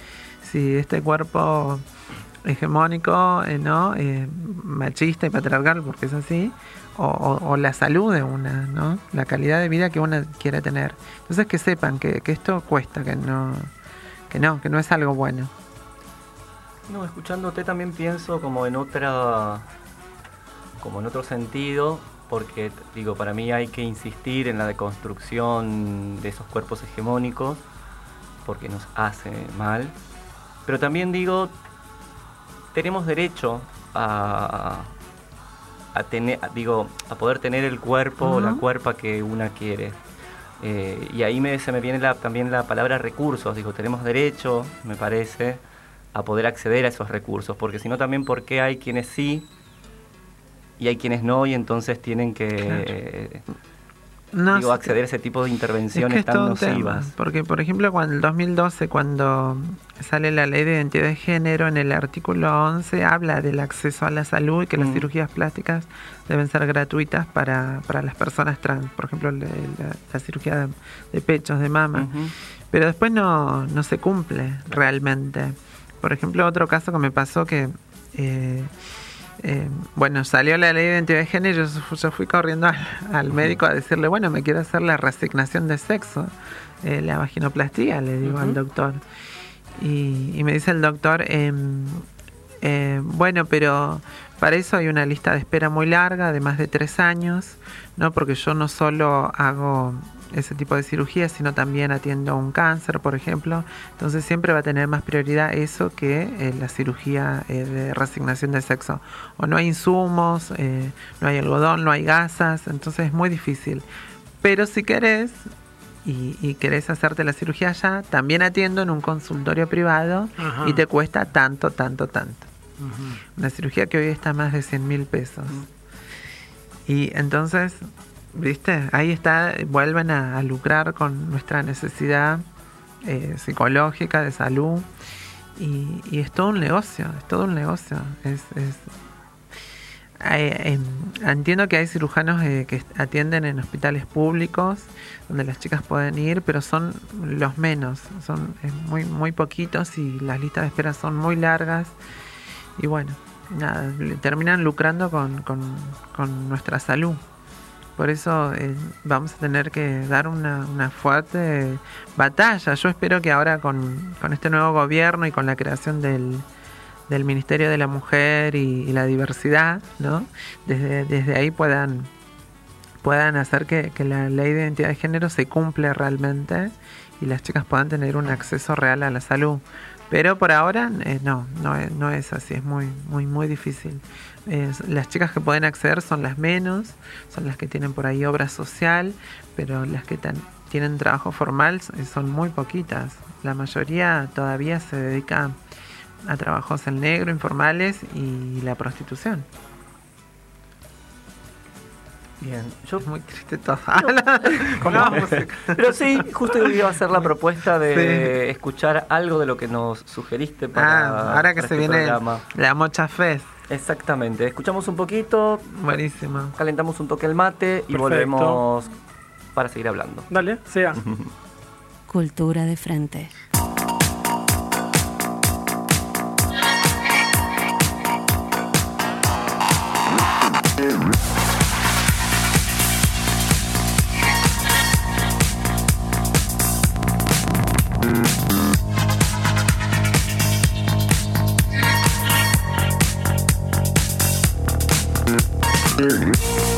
si este cuerpo hegemónico, eh, ¿no? Eh, machista y patriarcal, porque es así, o, la salud de una, ¿no? La calidad de vida que una quiere tener. Entonces que sepan que, esto cuesta, que no, que no, que no es algo bueno.
No, escuchándote también pienso como en otra, como en otro sentido, porque digo, para mí hay que insistir en la deconstrucción de esos cuerpos hegemónicos, porque nos hace mal. Pero también digo, tenemos derecho a, a tener, digo, a poder tener el cuerpo o la cuerpa que una quiere. Eh, y ahí me, se me viene la, también la palabra recursos. Digo, tenemos derecho, me parece, a poder acceder a esos recursos, porque si no también porque hay quienes sí y hay quienes no y entonces tienen que
No
digo, acceder a ese tipo de
Es
intervenciones
que es
tan
tema,
nocivas.
porque por ejemplo cuando en el 2012 cuando sale la ley de identidad de género en el artículo 11 habla del acceso a la salud y que las
Mm.
cirugías plásticas deben ser gratuitas para, para las personas trans, por ejemplo la, la- la cirugía de, de pechos, de mama, pero después no, no se cumple realmente. Por ejemplo otro caso que me pasó que eh, eh, bueno, salió la ley de identidad de género y yo, fu- yo fui corriendo al, al médico a decirle, bueno, me quiero hacer la resignación de sexo, eh, la vaginoplastía, le digo al doctor. Y, y me dice el doctor, em, eh, bueno, pero para eso hay una lista de espera muy larga, de más de tres años, ¿no? Porque yo no solo hago ese tipo de cirugía, sino también atiendo un cáncer, por ejemplo. Entonces siempre va a tener más prioridad eso que eh, la cirugía eh, de resignación de sexo. O no hay insumos, eh, no hay algodón, no hay gasas, entonces es muy difícil. Pero si querés y, y querés hacerte la cirugía allá, también atiendo en un consultorio privado
Ajá.
y te cuesta tanto, tanto, tanto. Una cirugía que hoy está más de 100 mil pesos. Y entonces, viste, ahí está, vuelven a, lucrar con nuestra necesidad eh, psicológica de salud. Y, y es todo un negocio, es todo un negocio. Es, es- em, entiendo que hay cirujanos eh, que atienden en hospitales públicos donde las chicas pueden ir, pero son los menos, son muy muy poquitos y las listas de espera son muy largas y bueno, nada, terminan lucrando con nuestra salud. Por eso eh, vamos a tener que dar una, una fuerte batalla. Yo espero que ahora con, con este nuevo gobierno y con la creación del, del Ministerio de la Mujer y, la Diversidad, ¿no? Desde, desde ahí puedan, puedan hacer que, que la ley de identidad de género se cumpla realmente y las chicas puedan tener un acceso real a la salud. Pero por ahora eh, no, no no es así, es muy, muy, muy difícil. Es- las chicas que pueden acceder son las menos, son las que tienen por ahí obra social, pero las que tan- tienen trabajo formal s- son muy poquitas. La mayoría todavía se dedica a trabajos en negro, informales y la prostitución.
Bien, yo
muy triste todo. Música.
Pero sí, justo iba a hacer la propuesta de
Sí.
escuchar algo de lo que nos sugeriste para.
Ah, ahora que
para
se
este
viene
programa.
la Mocha Fest.
Exactamente. Escuchamos un poquito.
Buenísima.
Calentamos un toque el mate y volvemos para seguir hablando.
Dale, sea.
Cultura de frente. Big.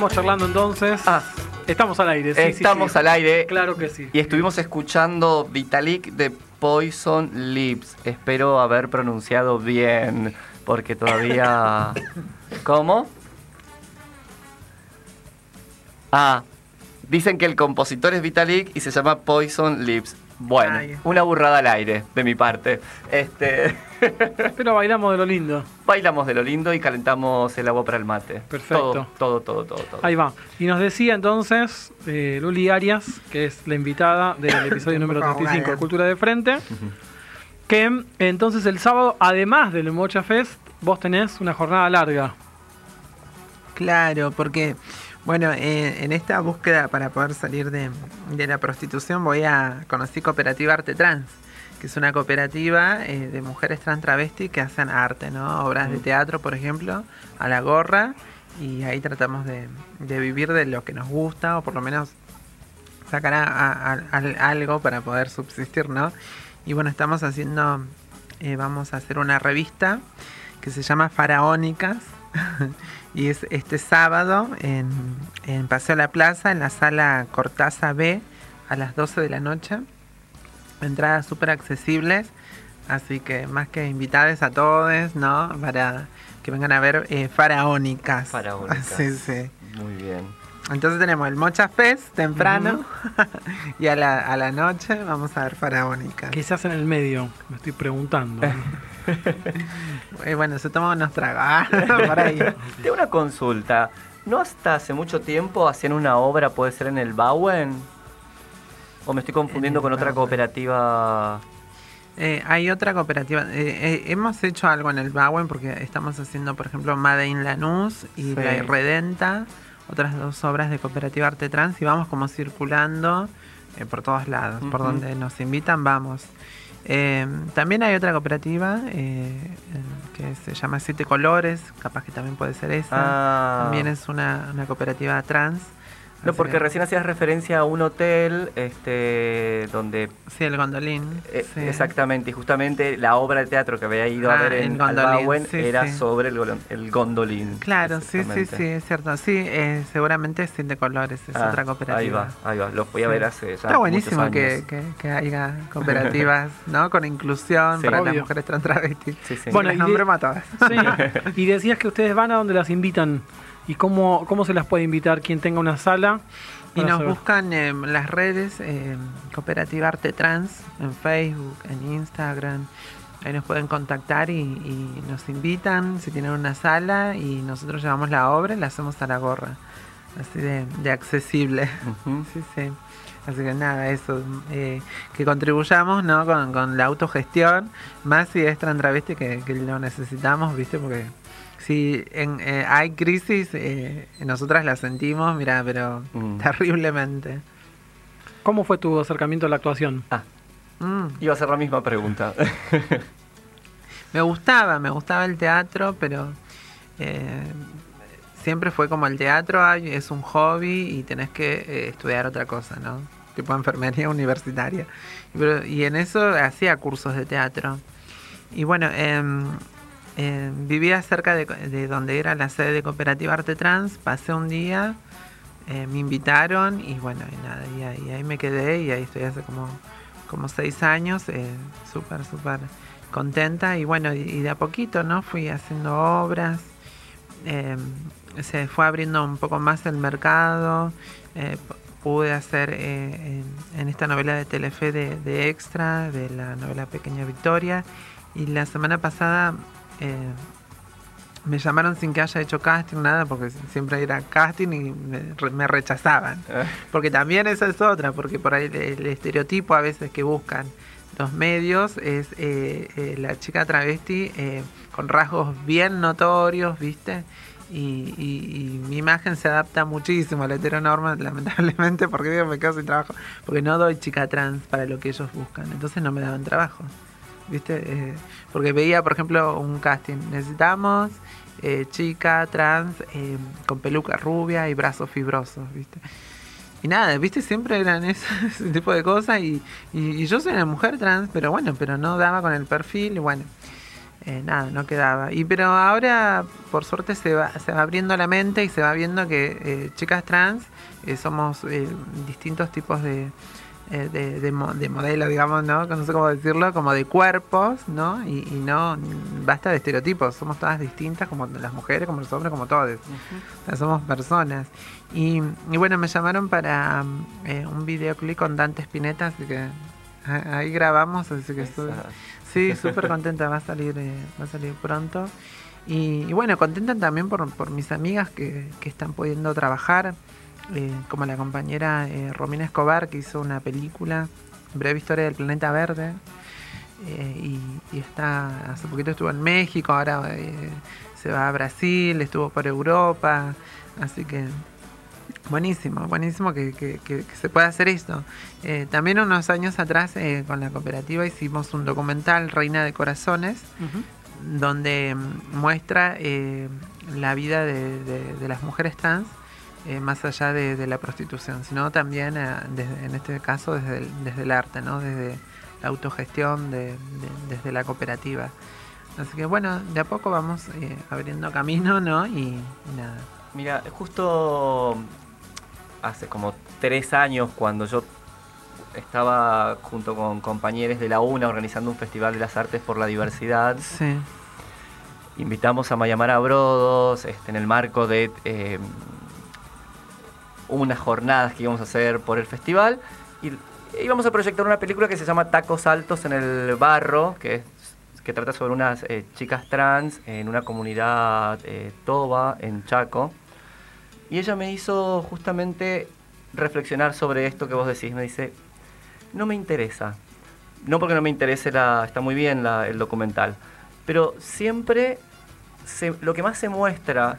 Seguimos charlando entonces.
Ah,
Estamos al aire, sí, sí,
estamos
sí.
al aire.
Claro que sí.
Y estuvimos escuchando Vitalik de Poison Lips. Espero haber pronunciado bien, porque todavía... ¿Cómo? Ah, dicen que el compositor es Vitalik y se llama Poison Lips. Bueno,
Ay.
una burrada al aire de mi parte. Este,
Pero bailamos de lo lindo.
bailamos de lo lindo y calentamos el agua para el mate.
Perfecto.
Todo, todo, todo, todo. todo.
Ahí va. Y nos decía entonces eh, Luli Arias, que es la invitada del episodio número 35 de Cultura de Frente, que entonces el sábado, además del Mocha Fest, vos tenés una jornada larga.
Claro, porque, bueno, eh, en esta búsqueda para poder salir de, de la prostitución voy a conocer Cooperativa Arte Trans, que es una cooperativa eh, de mujeres trans travesti que hacen arte, ¿no? Obras de teatro, por ejemplo, a la gorra, y ahí tratamos de, de vivir de lo que nos gusta, o por lo menos sacar a- a- a- algo para poder subsistir, ¿no? Y bueno, estamos haciendo, eh, vamos a hacer una revista que se llama Faraónicas. y es este sábado en, en Paseo La Plaza, en la sala Cortaza B, a las 12 de la noche. Entradas súper accesibles. Así que más que invitades a todos, ¿no? Para que vengan a ver eh, Faraónicas.
Faraónicas.
Sí, sí.
Muy bien.
Entonces tenemos el Mocha Fest temprano y a la, a la noche vamos a ver Faraónicas.
¿Qué se hace en el medio? Me estoy preguntando.
Eh, bueno, se toma unos tragos. Por ahí.
Tengo una consulta. ¿No hasta hace mucho tiempo hacían una obra, puede ser en el Bauen? ¿O me estoy confundiendo con otra cooperativa?
Eh, hay otra cooperativa. eh, eh, hemos hecho algo en el Bauen porque estamos haciendo, por ejemplo, Made in Lanús y
Sí.
La Irredenta, otras dos obras de Cooperativa Arte Trans y vamos como circulando por todos lados. Por donde nos invitan, vamos. Eh, también hay otra cooperativa eh, que se llama Siete Colores, capaz que también puede ser esa.
Ah.
También es una, una cooperativa trans.
No, porque
que-
recién hacías referencia a un hotel este, donde...
Sí, el gondolín.
eh,
sí.
Exactamente, y justamente la obra de teatro que había ido a
Ah,
ver
el
en al
gondolín,
Bauen
sí,
era
sí.
sobre el, gondolín.
Claro, sí, sí, sí, es cierto. Sí, eh, seguramente es Siete Colores, es
Ah,
otra cooperativa.
Ahí va, ahí va. Los fui a
Sí.
ver hace ya
Está buenísimo que, que, que haya cooperativas, ¿no? Con inclusión
Sí.
para las mujeres trans travestis.
Sí, sí.
Bueno,
Las
y de-
a todas.
Sí. Y decías que ustedes van a donde las invitan. ¿Y cómo, cómo se las puede invitar quien tenga una sala?
Y nos
saber.
buscan en las redes, eh, Cooperativa Arte Trans, en Facebook, en Instagram. Ahí nos pueden contactar y, y nos invitan si tienen una sala y nosotros llevamos la obra y la hacemos a la gorra. Así de, de accesible. Sí, sí. Así que nada, eso, eh, que contribuyamos ¿no? con, con la autogestión, más si es trans travesti que, que lo necesitamos, ¿viste? Porque si en, eh, hay crisis, eh, nosotras la sentimos, mira, pero
Mm.
terriblemente.
¿Cómo fue tu acercamiento a la actuación?
Ah,
Mm.
iba a ser la misma pregunta.
Me gustaba, me gustaba el teatro, pero eh, siempre fue como el teatro ay, es un hobby y tenés que eh, estudiar otra cosa, ¿no? Tipo enfermería universitaria. Y, pero- y en eso hacía cursos de teatro. Y bueno, em, vivía cerca de, de donde era la sede de Cooperativa Arte Trans, pasé un día, eh, me invitaron y bueno, y nada, y ahí, me quedé y ahí estoy hace como, como seis años, eh, súper, súper contenta y bueno, y, de a poquito, ¿no? Fui haciendo obras, eh, se fue abriendo un poco más el mercado, eh, pude hacer eh, en, en esta novela de Telefe de, de Extra, de la novela Pequeña Victoria, y la semana pasada eh, me llamaron sin que haya hecho casting, nada, porque siempre era casting y me, me rechazaban. Porque también esa es otra, porque por ahí el, el estereotipo a veces que buscan los medios es eh, eh, la chica travesti eh, con rasgos bien notorios, ¿viste? Y, y- y mi imagen se adapta muchísimo a la heteronorma, lamentablemente, porque digo, me quedo sin trabajo, porque no doy chica trans para lo que ellos buscan, entonces no me daban trabajo, ¿viste? Eh, porque veía, por ejemplo, un casting, necesitamos eh, chica trans eh, con peluca rubia y brazos fibrosos, ¿viste? Y nada, viste, siempre eran ese, tipo de cosas y, y- yo soy una mujer trans, pero bueno, pero no daba con el perfil y bueno. eh, nada, no quedaba. Y pero ahora, por suerte, se va, se va abriendo la mente y se va viendo que eh, chicas trans somos distintos tipos de, eh, de, de, de modelos, digamos, ¿no? No sé cómo decirlo, como de cuerpos, ¿no? Y, y no, basta de estereotipos, somos todas distintas, como las mujeres, como los hombres, como todos. O sea, somos personas. Y, y bueno, me llamaron para eh, un videoclip con Dante Spinetta, así que a- ahí grabamos, así que estoy, sí, súper contenta, va a salir, eh, va a salir pronto. Y, y bueno, contenta también por, por mis amigas que, que están pudiendo trabajar, eh, como la compañera eh, Romina Escobar, que hizo una película, Breve Historia del Planeta Verde. eh, y, y está, hace poquito estuvo en México, ahora se va a Brasil, estuvo por Europa, así que buenísimo, buenísimo que, que- que- que se pueda hacer esto. También unos años atrás eh, con la cooperativa hicimos un documental, Reina de Corazones, donde muestra eh, la vida de, de- de las mujeres trans eh, más allá de, de la prostitución, sino también eh, desde- en este caso desde el, desde el arte, ¿no? desde la autogestión, de- de- desde la cooperativa. Así que bueno, de a poco vamos eh, abriendo camino, ¿no? Y, y nada.
Mira, justo hace como tres años cuando yo estaba junto con compañeros de la UNA organizando un festival de las artes por la diversidad,
Sí,
invitamos a Mayamara Brodos este, en el marco de eh, unas jornadas que íbamos a hacer por el festival y íbamos a proyectar una película que se llama Tacos Altos en el Barro, que, que trata sobre unas eh, chicas trans en una comunidad eh, toba en Chaco. Y ella me hizo justamente reflexionar sobre esto que vos decís. Me dice, no me interesa. No porque no me interese, la, está muy bien la- el documental. Pero siempre se- lo que más se muestra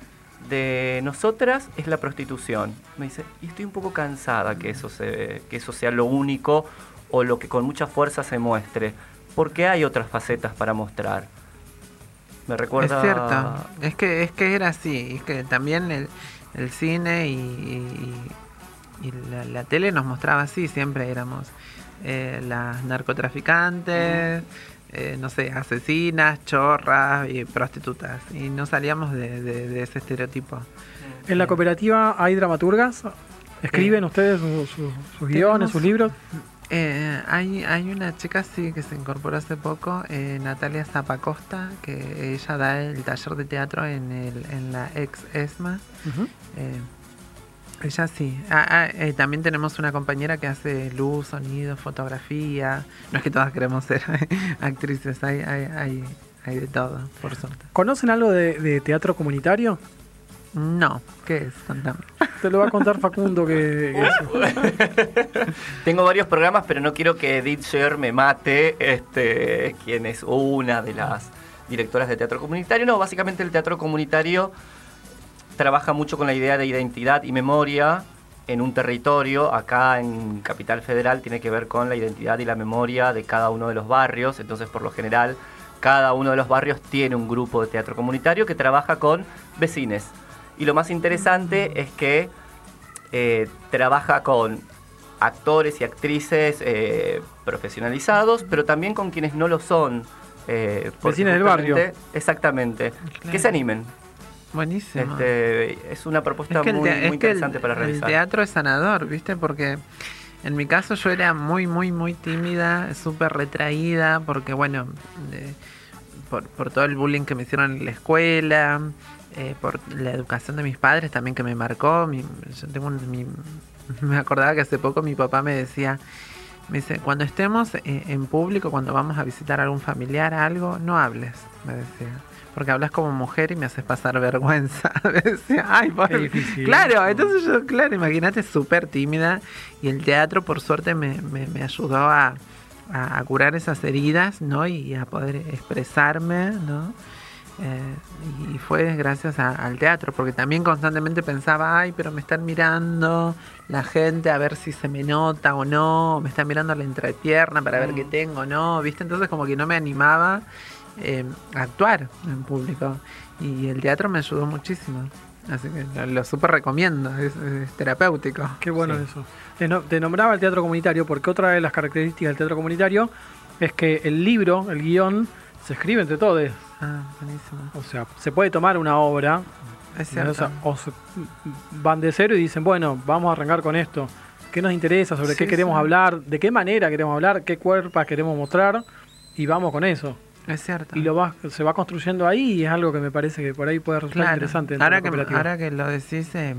de nosotras es la prostitución. Me dice, y estoy un poco cansada que eso, se, que eso sea lo único o lo que con mucha fuerza se muestre. Porque hay otras facetas para mostrar. Me recuerda...
es cierto. Es que, es que era así. Es que también el, el cine y, y- y la, la tele nos mostraba así. Siempre éramos eh, las narcotraficantes, eh, no sé, asesinas, chorras y prostitutas. Y no salíamos de, de- de ese estereotipo.
En la cooperativa hay dramaturgas. ¿Escriben ustedes su- su- sus guiones, sus libros?
Eh, hay, hay una chica sí que se incorporó hace poco, eh, Natalia Zapacosta, que ella da el taller de teatro en, el, en la ex ESMA. Ella sí. Ah, ah, eh, también tenemos una compañera que hace luz, sonido, fotografía. No es que todas queremos ser actrices, hay, hay, hay, hay de todo, por suerte.
¿Conocen algo de, de teatro comunitario?
No, ¿qué es? Contame.
Te lo va a contar Facundo que,
Tengo varios programas, pero no quiero que Edith Sher me mate, este, quien es una de las directoras de teatro comunitario. No, básicamente el teatro comunitario trabaja mucho con la idea de identidad y memoria en un territorio. Acá en Capital Federal tiene que ver con la identidad y la memoria de cada uno de los barrios. Entonces, por lo general, cada uno de los barrios tiene un grupo de teatro comunitario que trabaja con vecines. Y lo más interesante es que eh, trabaja con actores y actrices eh, profesionalizados, pero también con quienes no lo son. eh,
Vecinos del barrio.
Exactamente. Que se animen.
Buenísimo.
Este, es una propuesta
Es que el
muy,
el-
interesante para
el
realizar.
teatro es sanador, ¿viste? Porque en mi caso yo era muy, muy, muy tímida, súper retraída, porque bueno, de- por, por todo el bullying que me hicieron en la escuela, eh, por la educación de mis padres también que me marcó. mi- yo tengo un- mi- me acordaba que hace poco mi papá me decía, me dice, cuando estemos eh, en público, cuando vamos a visitar a algún familiar, algo, no hables, me decía. Porque hablas como mujer y me haces pasar vergüenza. Ay, por...
Difícil.
Claro, entonces yo, claro, imagínate, súper tímida. Y el teatro, por suerte, me, me, me ayudó a, a, curar esas heridas, ¿no? Y a poder expresarme, ¿no? Eh, y fue gracias a- al teatro, porque también constantemente pensaba, ay, pero me están mirando la gente a ver si se me nota o no, me están mirando la entrepierna para ver qué tengo o no, ¿viste? Entonces como que no me animaba eh, a actuar en público. Y el teatro me ayudó muchísimo. Así que lo, lo súper recomiendo, es, es terapéutico.
Qué bueno
Sí.
eso. Te, no- te nombraba el teatro comunitario porque otra de las características del teatro comunitario es que el libro, el guion, se escribe entre todos.
Ah, buenísimo.
O sea, se puede tomar una obra
Es
o,
cierto.
sea, o se- van de cero y dicen, bueno, vamos a arrancar con esto. ¿Qué nos interesa? ¿Sobre qué queremos
sí.
hablar? ¿De qué manera queremos hablar? ¿Qué cuerpas queremos mostrar? Y vamos con eso.
Es cierto.
Y lo va, se va construyendo ahí y es algo que me parece que por ahí puede resultar
Claro.
interesante.
Ahora que, ahora que lo decís, eh,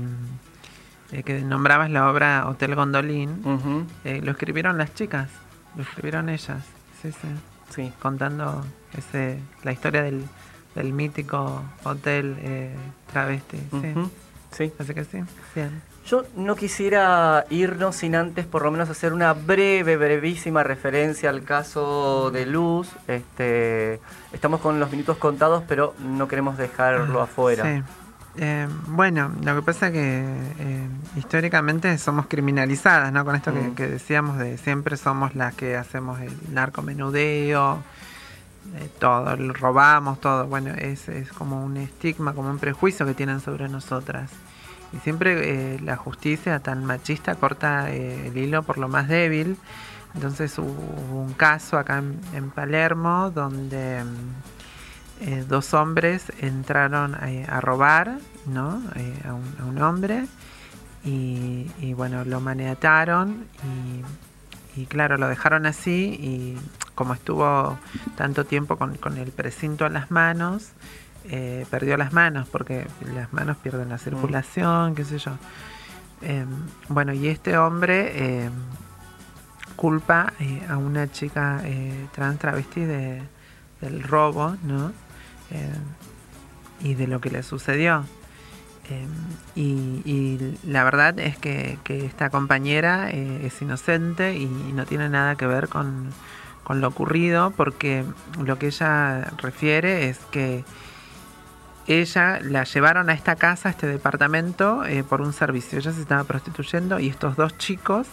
eh, que nombrabas la obra Hotel Gondolín, eh, lo escribieron las chicas, lo escribieron ellas, sí, sí,
Sí.
contando ese, la historia del, del mítico hotel eh, travesti, sí.
Sí.
Así que sí, bien.
Yo no quisiera irnos sin antes por lo menos hacer una breve, brevísima referencia al caso de Luz. Este, estamos con los minutos contados, pero no queremos dejarlo afuera.
Sí. Eh, bueno, lo que pasa es que eh, históricamente somos criminalizadas, ¿no? Con esto que-
Mm.
que, decíamos de siempre somos las que hacemos el narcomenudeo, eh, todo, robamos todo. Bueno, es, es como un estigma, como un prejuicio que tienen sobre nosotras. Y siempre eh, la justicia tan machista corta eh, el hilo por lo más débil. Entonces hubo un caso acá en, Palermo donde mm, eh, dos hombres entraron a robar ¿no? Eh, a, un, hombre y, bueno, lo maniataron y, y claro, lo dejaron así y como estuvo tanto tiempo con, con el precinto en las manos, eh, perdió las manos porque las manos pierden la circulación, qué sé yo. Eh, bueno, y este hombre eh, culpa eh, a una chica eh, trans travesti de, del robo, ¿no? Eh, y de lo que le sucedió. Y, y la verdad es que, que esta compañera es inocente y no tiene nada que ver con, con lo ocurrido porque lo que ella refiere es que ella la llevaron a esta casa, a este departamento, eh, por un servicio. Ella se estaba prostituyendo y estos dos chicos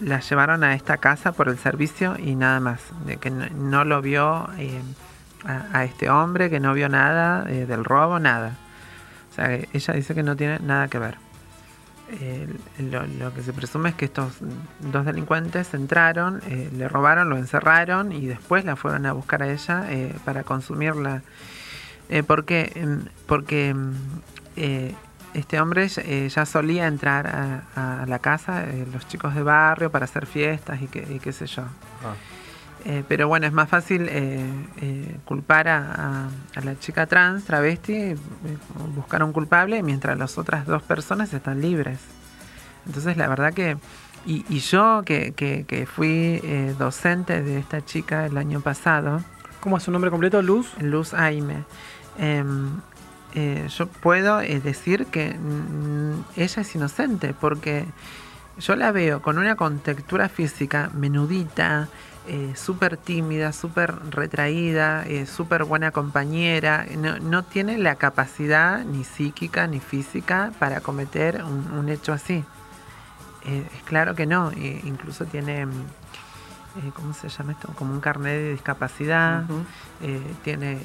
la llevaron a esta casa por el servicio y nada más. De que no, no lo vio eh, a, a, este hombre, que no vio nada eh, del robo, nada. O sea, ella dice que no tiene nada que ver. Lo, lo, que se presume es que estos dos delincuentes entraron, le robaron, lo encerraron y después la fueron a buscar a ella para consumirla. Eh, ¿Por qué? Porque eh, este hombre eh, ya solía entrar a, a la casa, eh, los chicos de barrio, para hacer fiestas y, que, y qué sé yo. Ah. Eh, pero bueno, es más fácil eh, eh, culpar a, a, a, la chica trans, travesti, eh, buscar a un culpable, mientras las otras dos personas están libres. Entonces, la verdad que. Y, y yo, que, que, que fui eh, docente de esta chica el año pasado.
¿Cómo es su nombre completo? Luz.
Luz Aime. Eh, yo puedo eh, decir que mm, ella es inocente, porque yo la veo con una contextura física menudita, eh, súper tímida, súper retraída, eh, súper buena compañera, no, no, tiene la capacidad ni psíquica ni física para cometer un, un hecho así. Es claro que no, incluso tiene, ¿cómo se llama esto? Como un carnet de discapacidad, uh -huh. tiene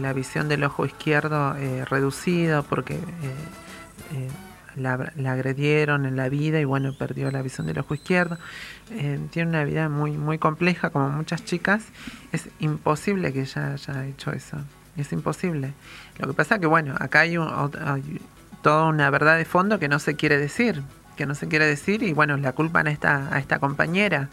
la visión del ojo izquierdo eh, reducido porque eh, la, la, agredieron en la vida y bueno, perdió la visión del ojo izquierdo. Eh, tiene una vida muy, muy compleja, como muchas chicas. Es imposible que ella haya hecho eso. Es imposible. Lo que pasa que, bueno, acá hay, un, hay toda una verdad de fondo que no se quiere decir. Que no se quiere decir y, bueno, la culpan a esta, a esta compañera.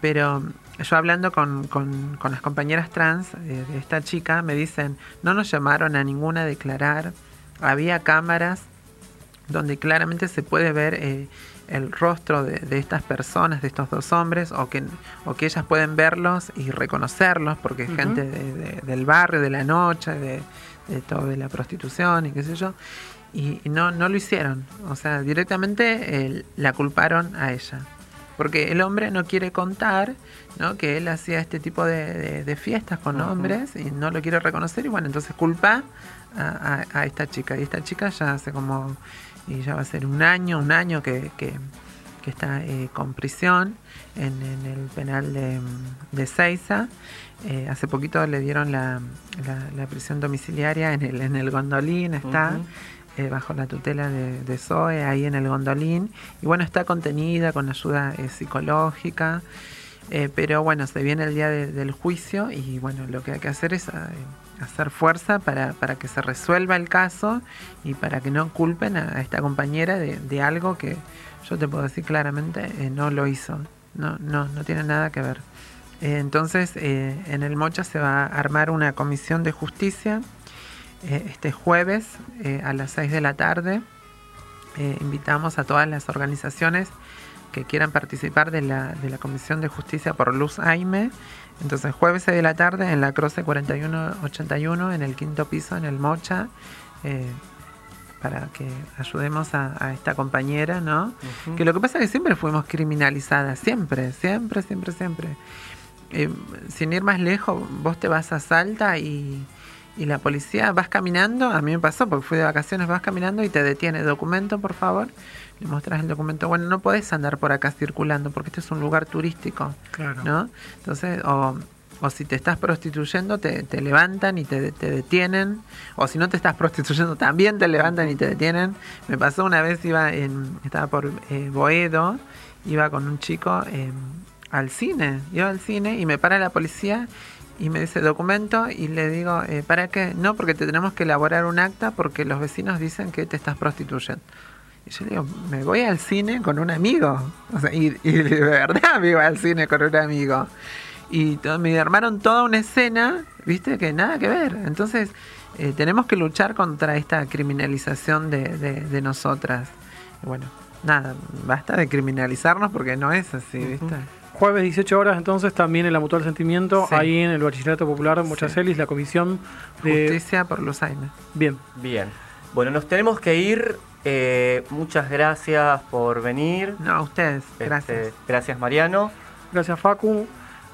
Pero yo hablando con, con, con las compañeras trans eh, de esta chica, me dicen, no nos llamaron a ninguna a declarar. Había cámaras donde claramente se puede ver eh, el rostro de, de, estas personas, de estos dos hombres, o que, o que ellas pueden verlos y reconocerlos, porque es uh -huh. gente de, de, del barrio, de la noche, de, todo, de la prostitución y qué sé yo, y, y no, no lo hicieron. O sea, directamente eh, la culparon a ella. Porque el hombre no quiere contar ¿no? que él hacía este tipo de, fiestas con uh -huh. hombres y no lo quiere reconocer, y bueno, entonces culpa a, a, a esta chica. Y esta chica ya hace como y ya va a ser un año, un año que, que, que está eh, con prisión en, en, el penal de, de Seiza. Eh, hace poquito le dieron la, la, la, prisión domiciliaria en el, en el Gondolín, está uh -huh. Eh, bajo la tutela de, Zoe, ahí en el Gondolín. Y bueno, está contenida con ayuda eh, psicológica. Eh, pero bueno, se viene el día de- del juicio y bueno, lo que hay que hacer es eh, hacer fuerza para, para que se resuelva el caso y para que no culpen a, esta compañera de, de algo que yo te puedo decir claramente eh, no lo hizo. No, no, no tiene nada que ver. Entonces, en el Mocha se va a armar una comisión de justicia eh, este jueves eh, a las 6 de la tarde. Eh, invitamos a todas las organizaciones que quieran participar de la, de la Comisión de Justicia por Luz Aime. Entonces, jueves 6 de la tarde en la Croce 4181, en el quinto piso, en el Mocha, eh, para que ayudemos a, a esta compañera, ¿no?
Ujú.
Que lo que pasa es que siempre fuimos criminalizadas, siempre, siempre, siempre, siempre. Eh, sin ir más lejos, vos te vas a Salta y, y la policía, vas caminando, a mí me pasó porque fui de vacaciones, vas caminando y te detiene, documento por favor, le mostras el documento, bueno, no podés andar por acá circulando porque este es un lugar turístico,
Claro.
¿no? Entonces, o, o si te estás prostituyendo, te, te levantan y te, te detienen. O si no te estás prostituyendo, también te levantan y te detienen. Me pasó una vez, iba en, estaba por eh, Boedo, iba con un chico eh, al cine, iba al cine y me para la policía y me dice documento y le digo, eh, ¿para qué? No, porque te tenemos que elaborar un acta porque los vecinos dicen que te estás prostituyendo. Y yo le digo, me voy al cine con un amigo. O sea, y, y de verdad me iba al cine con un amigo. Y to- me armaron toda una escena, viste, que nada que ver. Entonces, eh, tenemos que luchar contra esta criminalización de, de- de nosotras. Y bueno, nada, basta de criminalizarnos porque no es así, viste.
Jueves 18 horas entonces también en la Mutual Sentimiento,
Sí.
ahí en el Bachillerato Popular Mochacelis, la comisión de...
Justicia por los Aines.
Bien,
Bien. Bueno, nos tenemos que ir. Eh, muchas gracias por venir.
No, a ustedes, gracias.
Este, gracias, Mariano.
gracias Facu,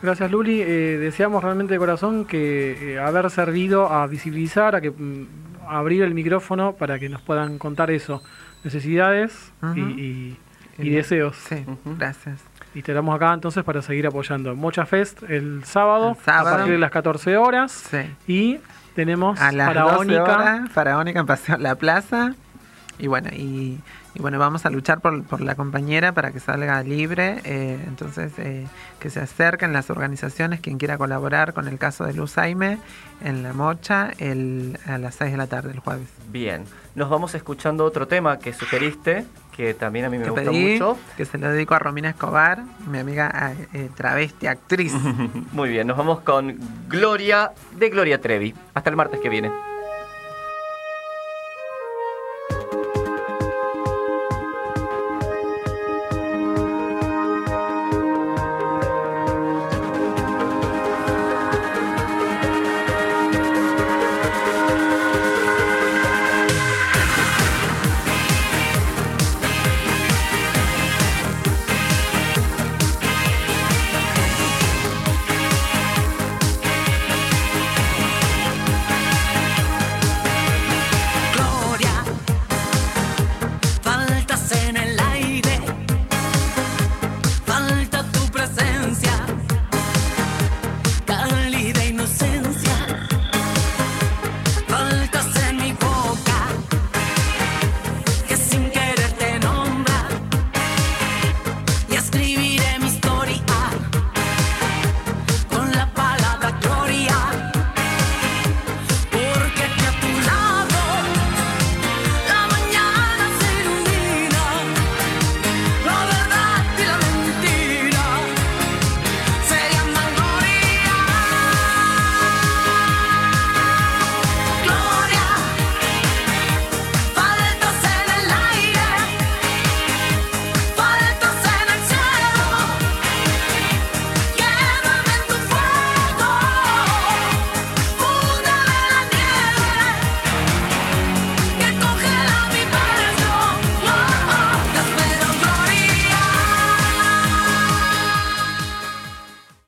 gracias Luli. Eh, deseamos realmente de corazón que eh, haber servido a visibilizar, a que mm, abrir el micrófono para que nos puedan contar eso, necesidades y-
Ujú.
y, y
Y-
deseos.
Sí, gracias.
Y te damos acá entonces para seguir apoyando. Mocha Fest el sábado,
El sábado.
a partir de las 14 horas.
Sí.
Y tenemos
A las
Faraónica.
12 horas, Faraónica en Paseo La Plaza. Y bueno, y, y bueno, vamos a luchar por, por la compañera para que salga libre. eh, entonces, eh, que se acerquen las organizaciones, quien quiera colaborar con el caso de Luz Aime en La Mocha el, a las 6 de la tarde el jueves.
Bien. Nos vamos escuchando otro tema que sugeriste, que también a mí me
que
gusta
pedí,
mucho.
que se lo dedico a Romina Escobar, mi amiga eh, travesti actriz.
Muy bien, nos vamos con Gloria de Gloria Trevi. Hasta el martes que viene.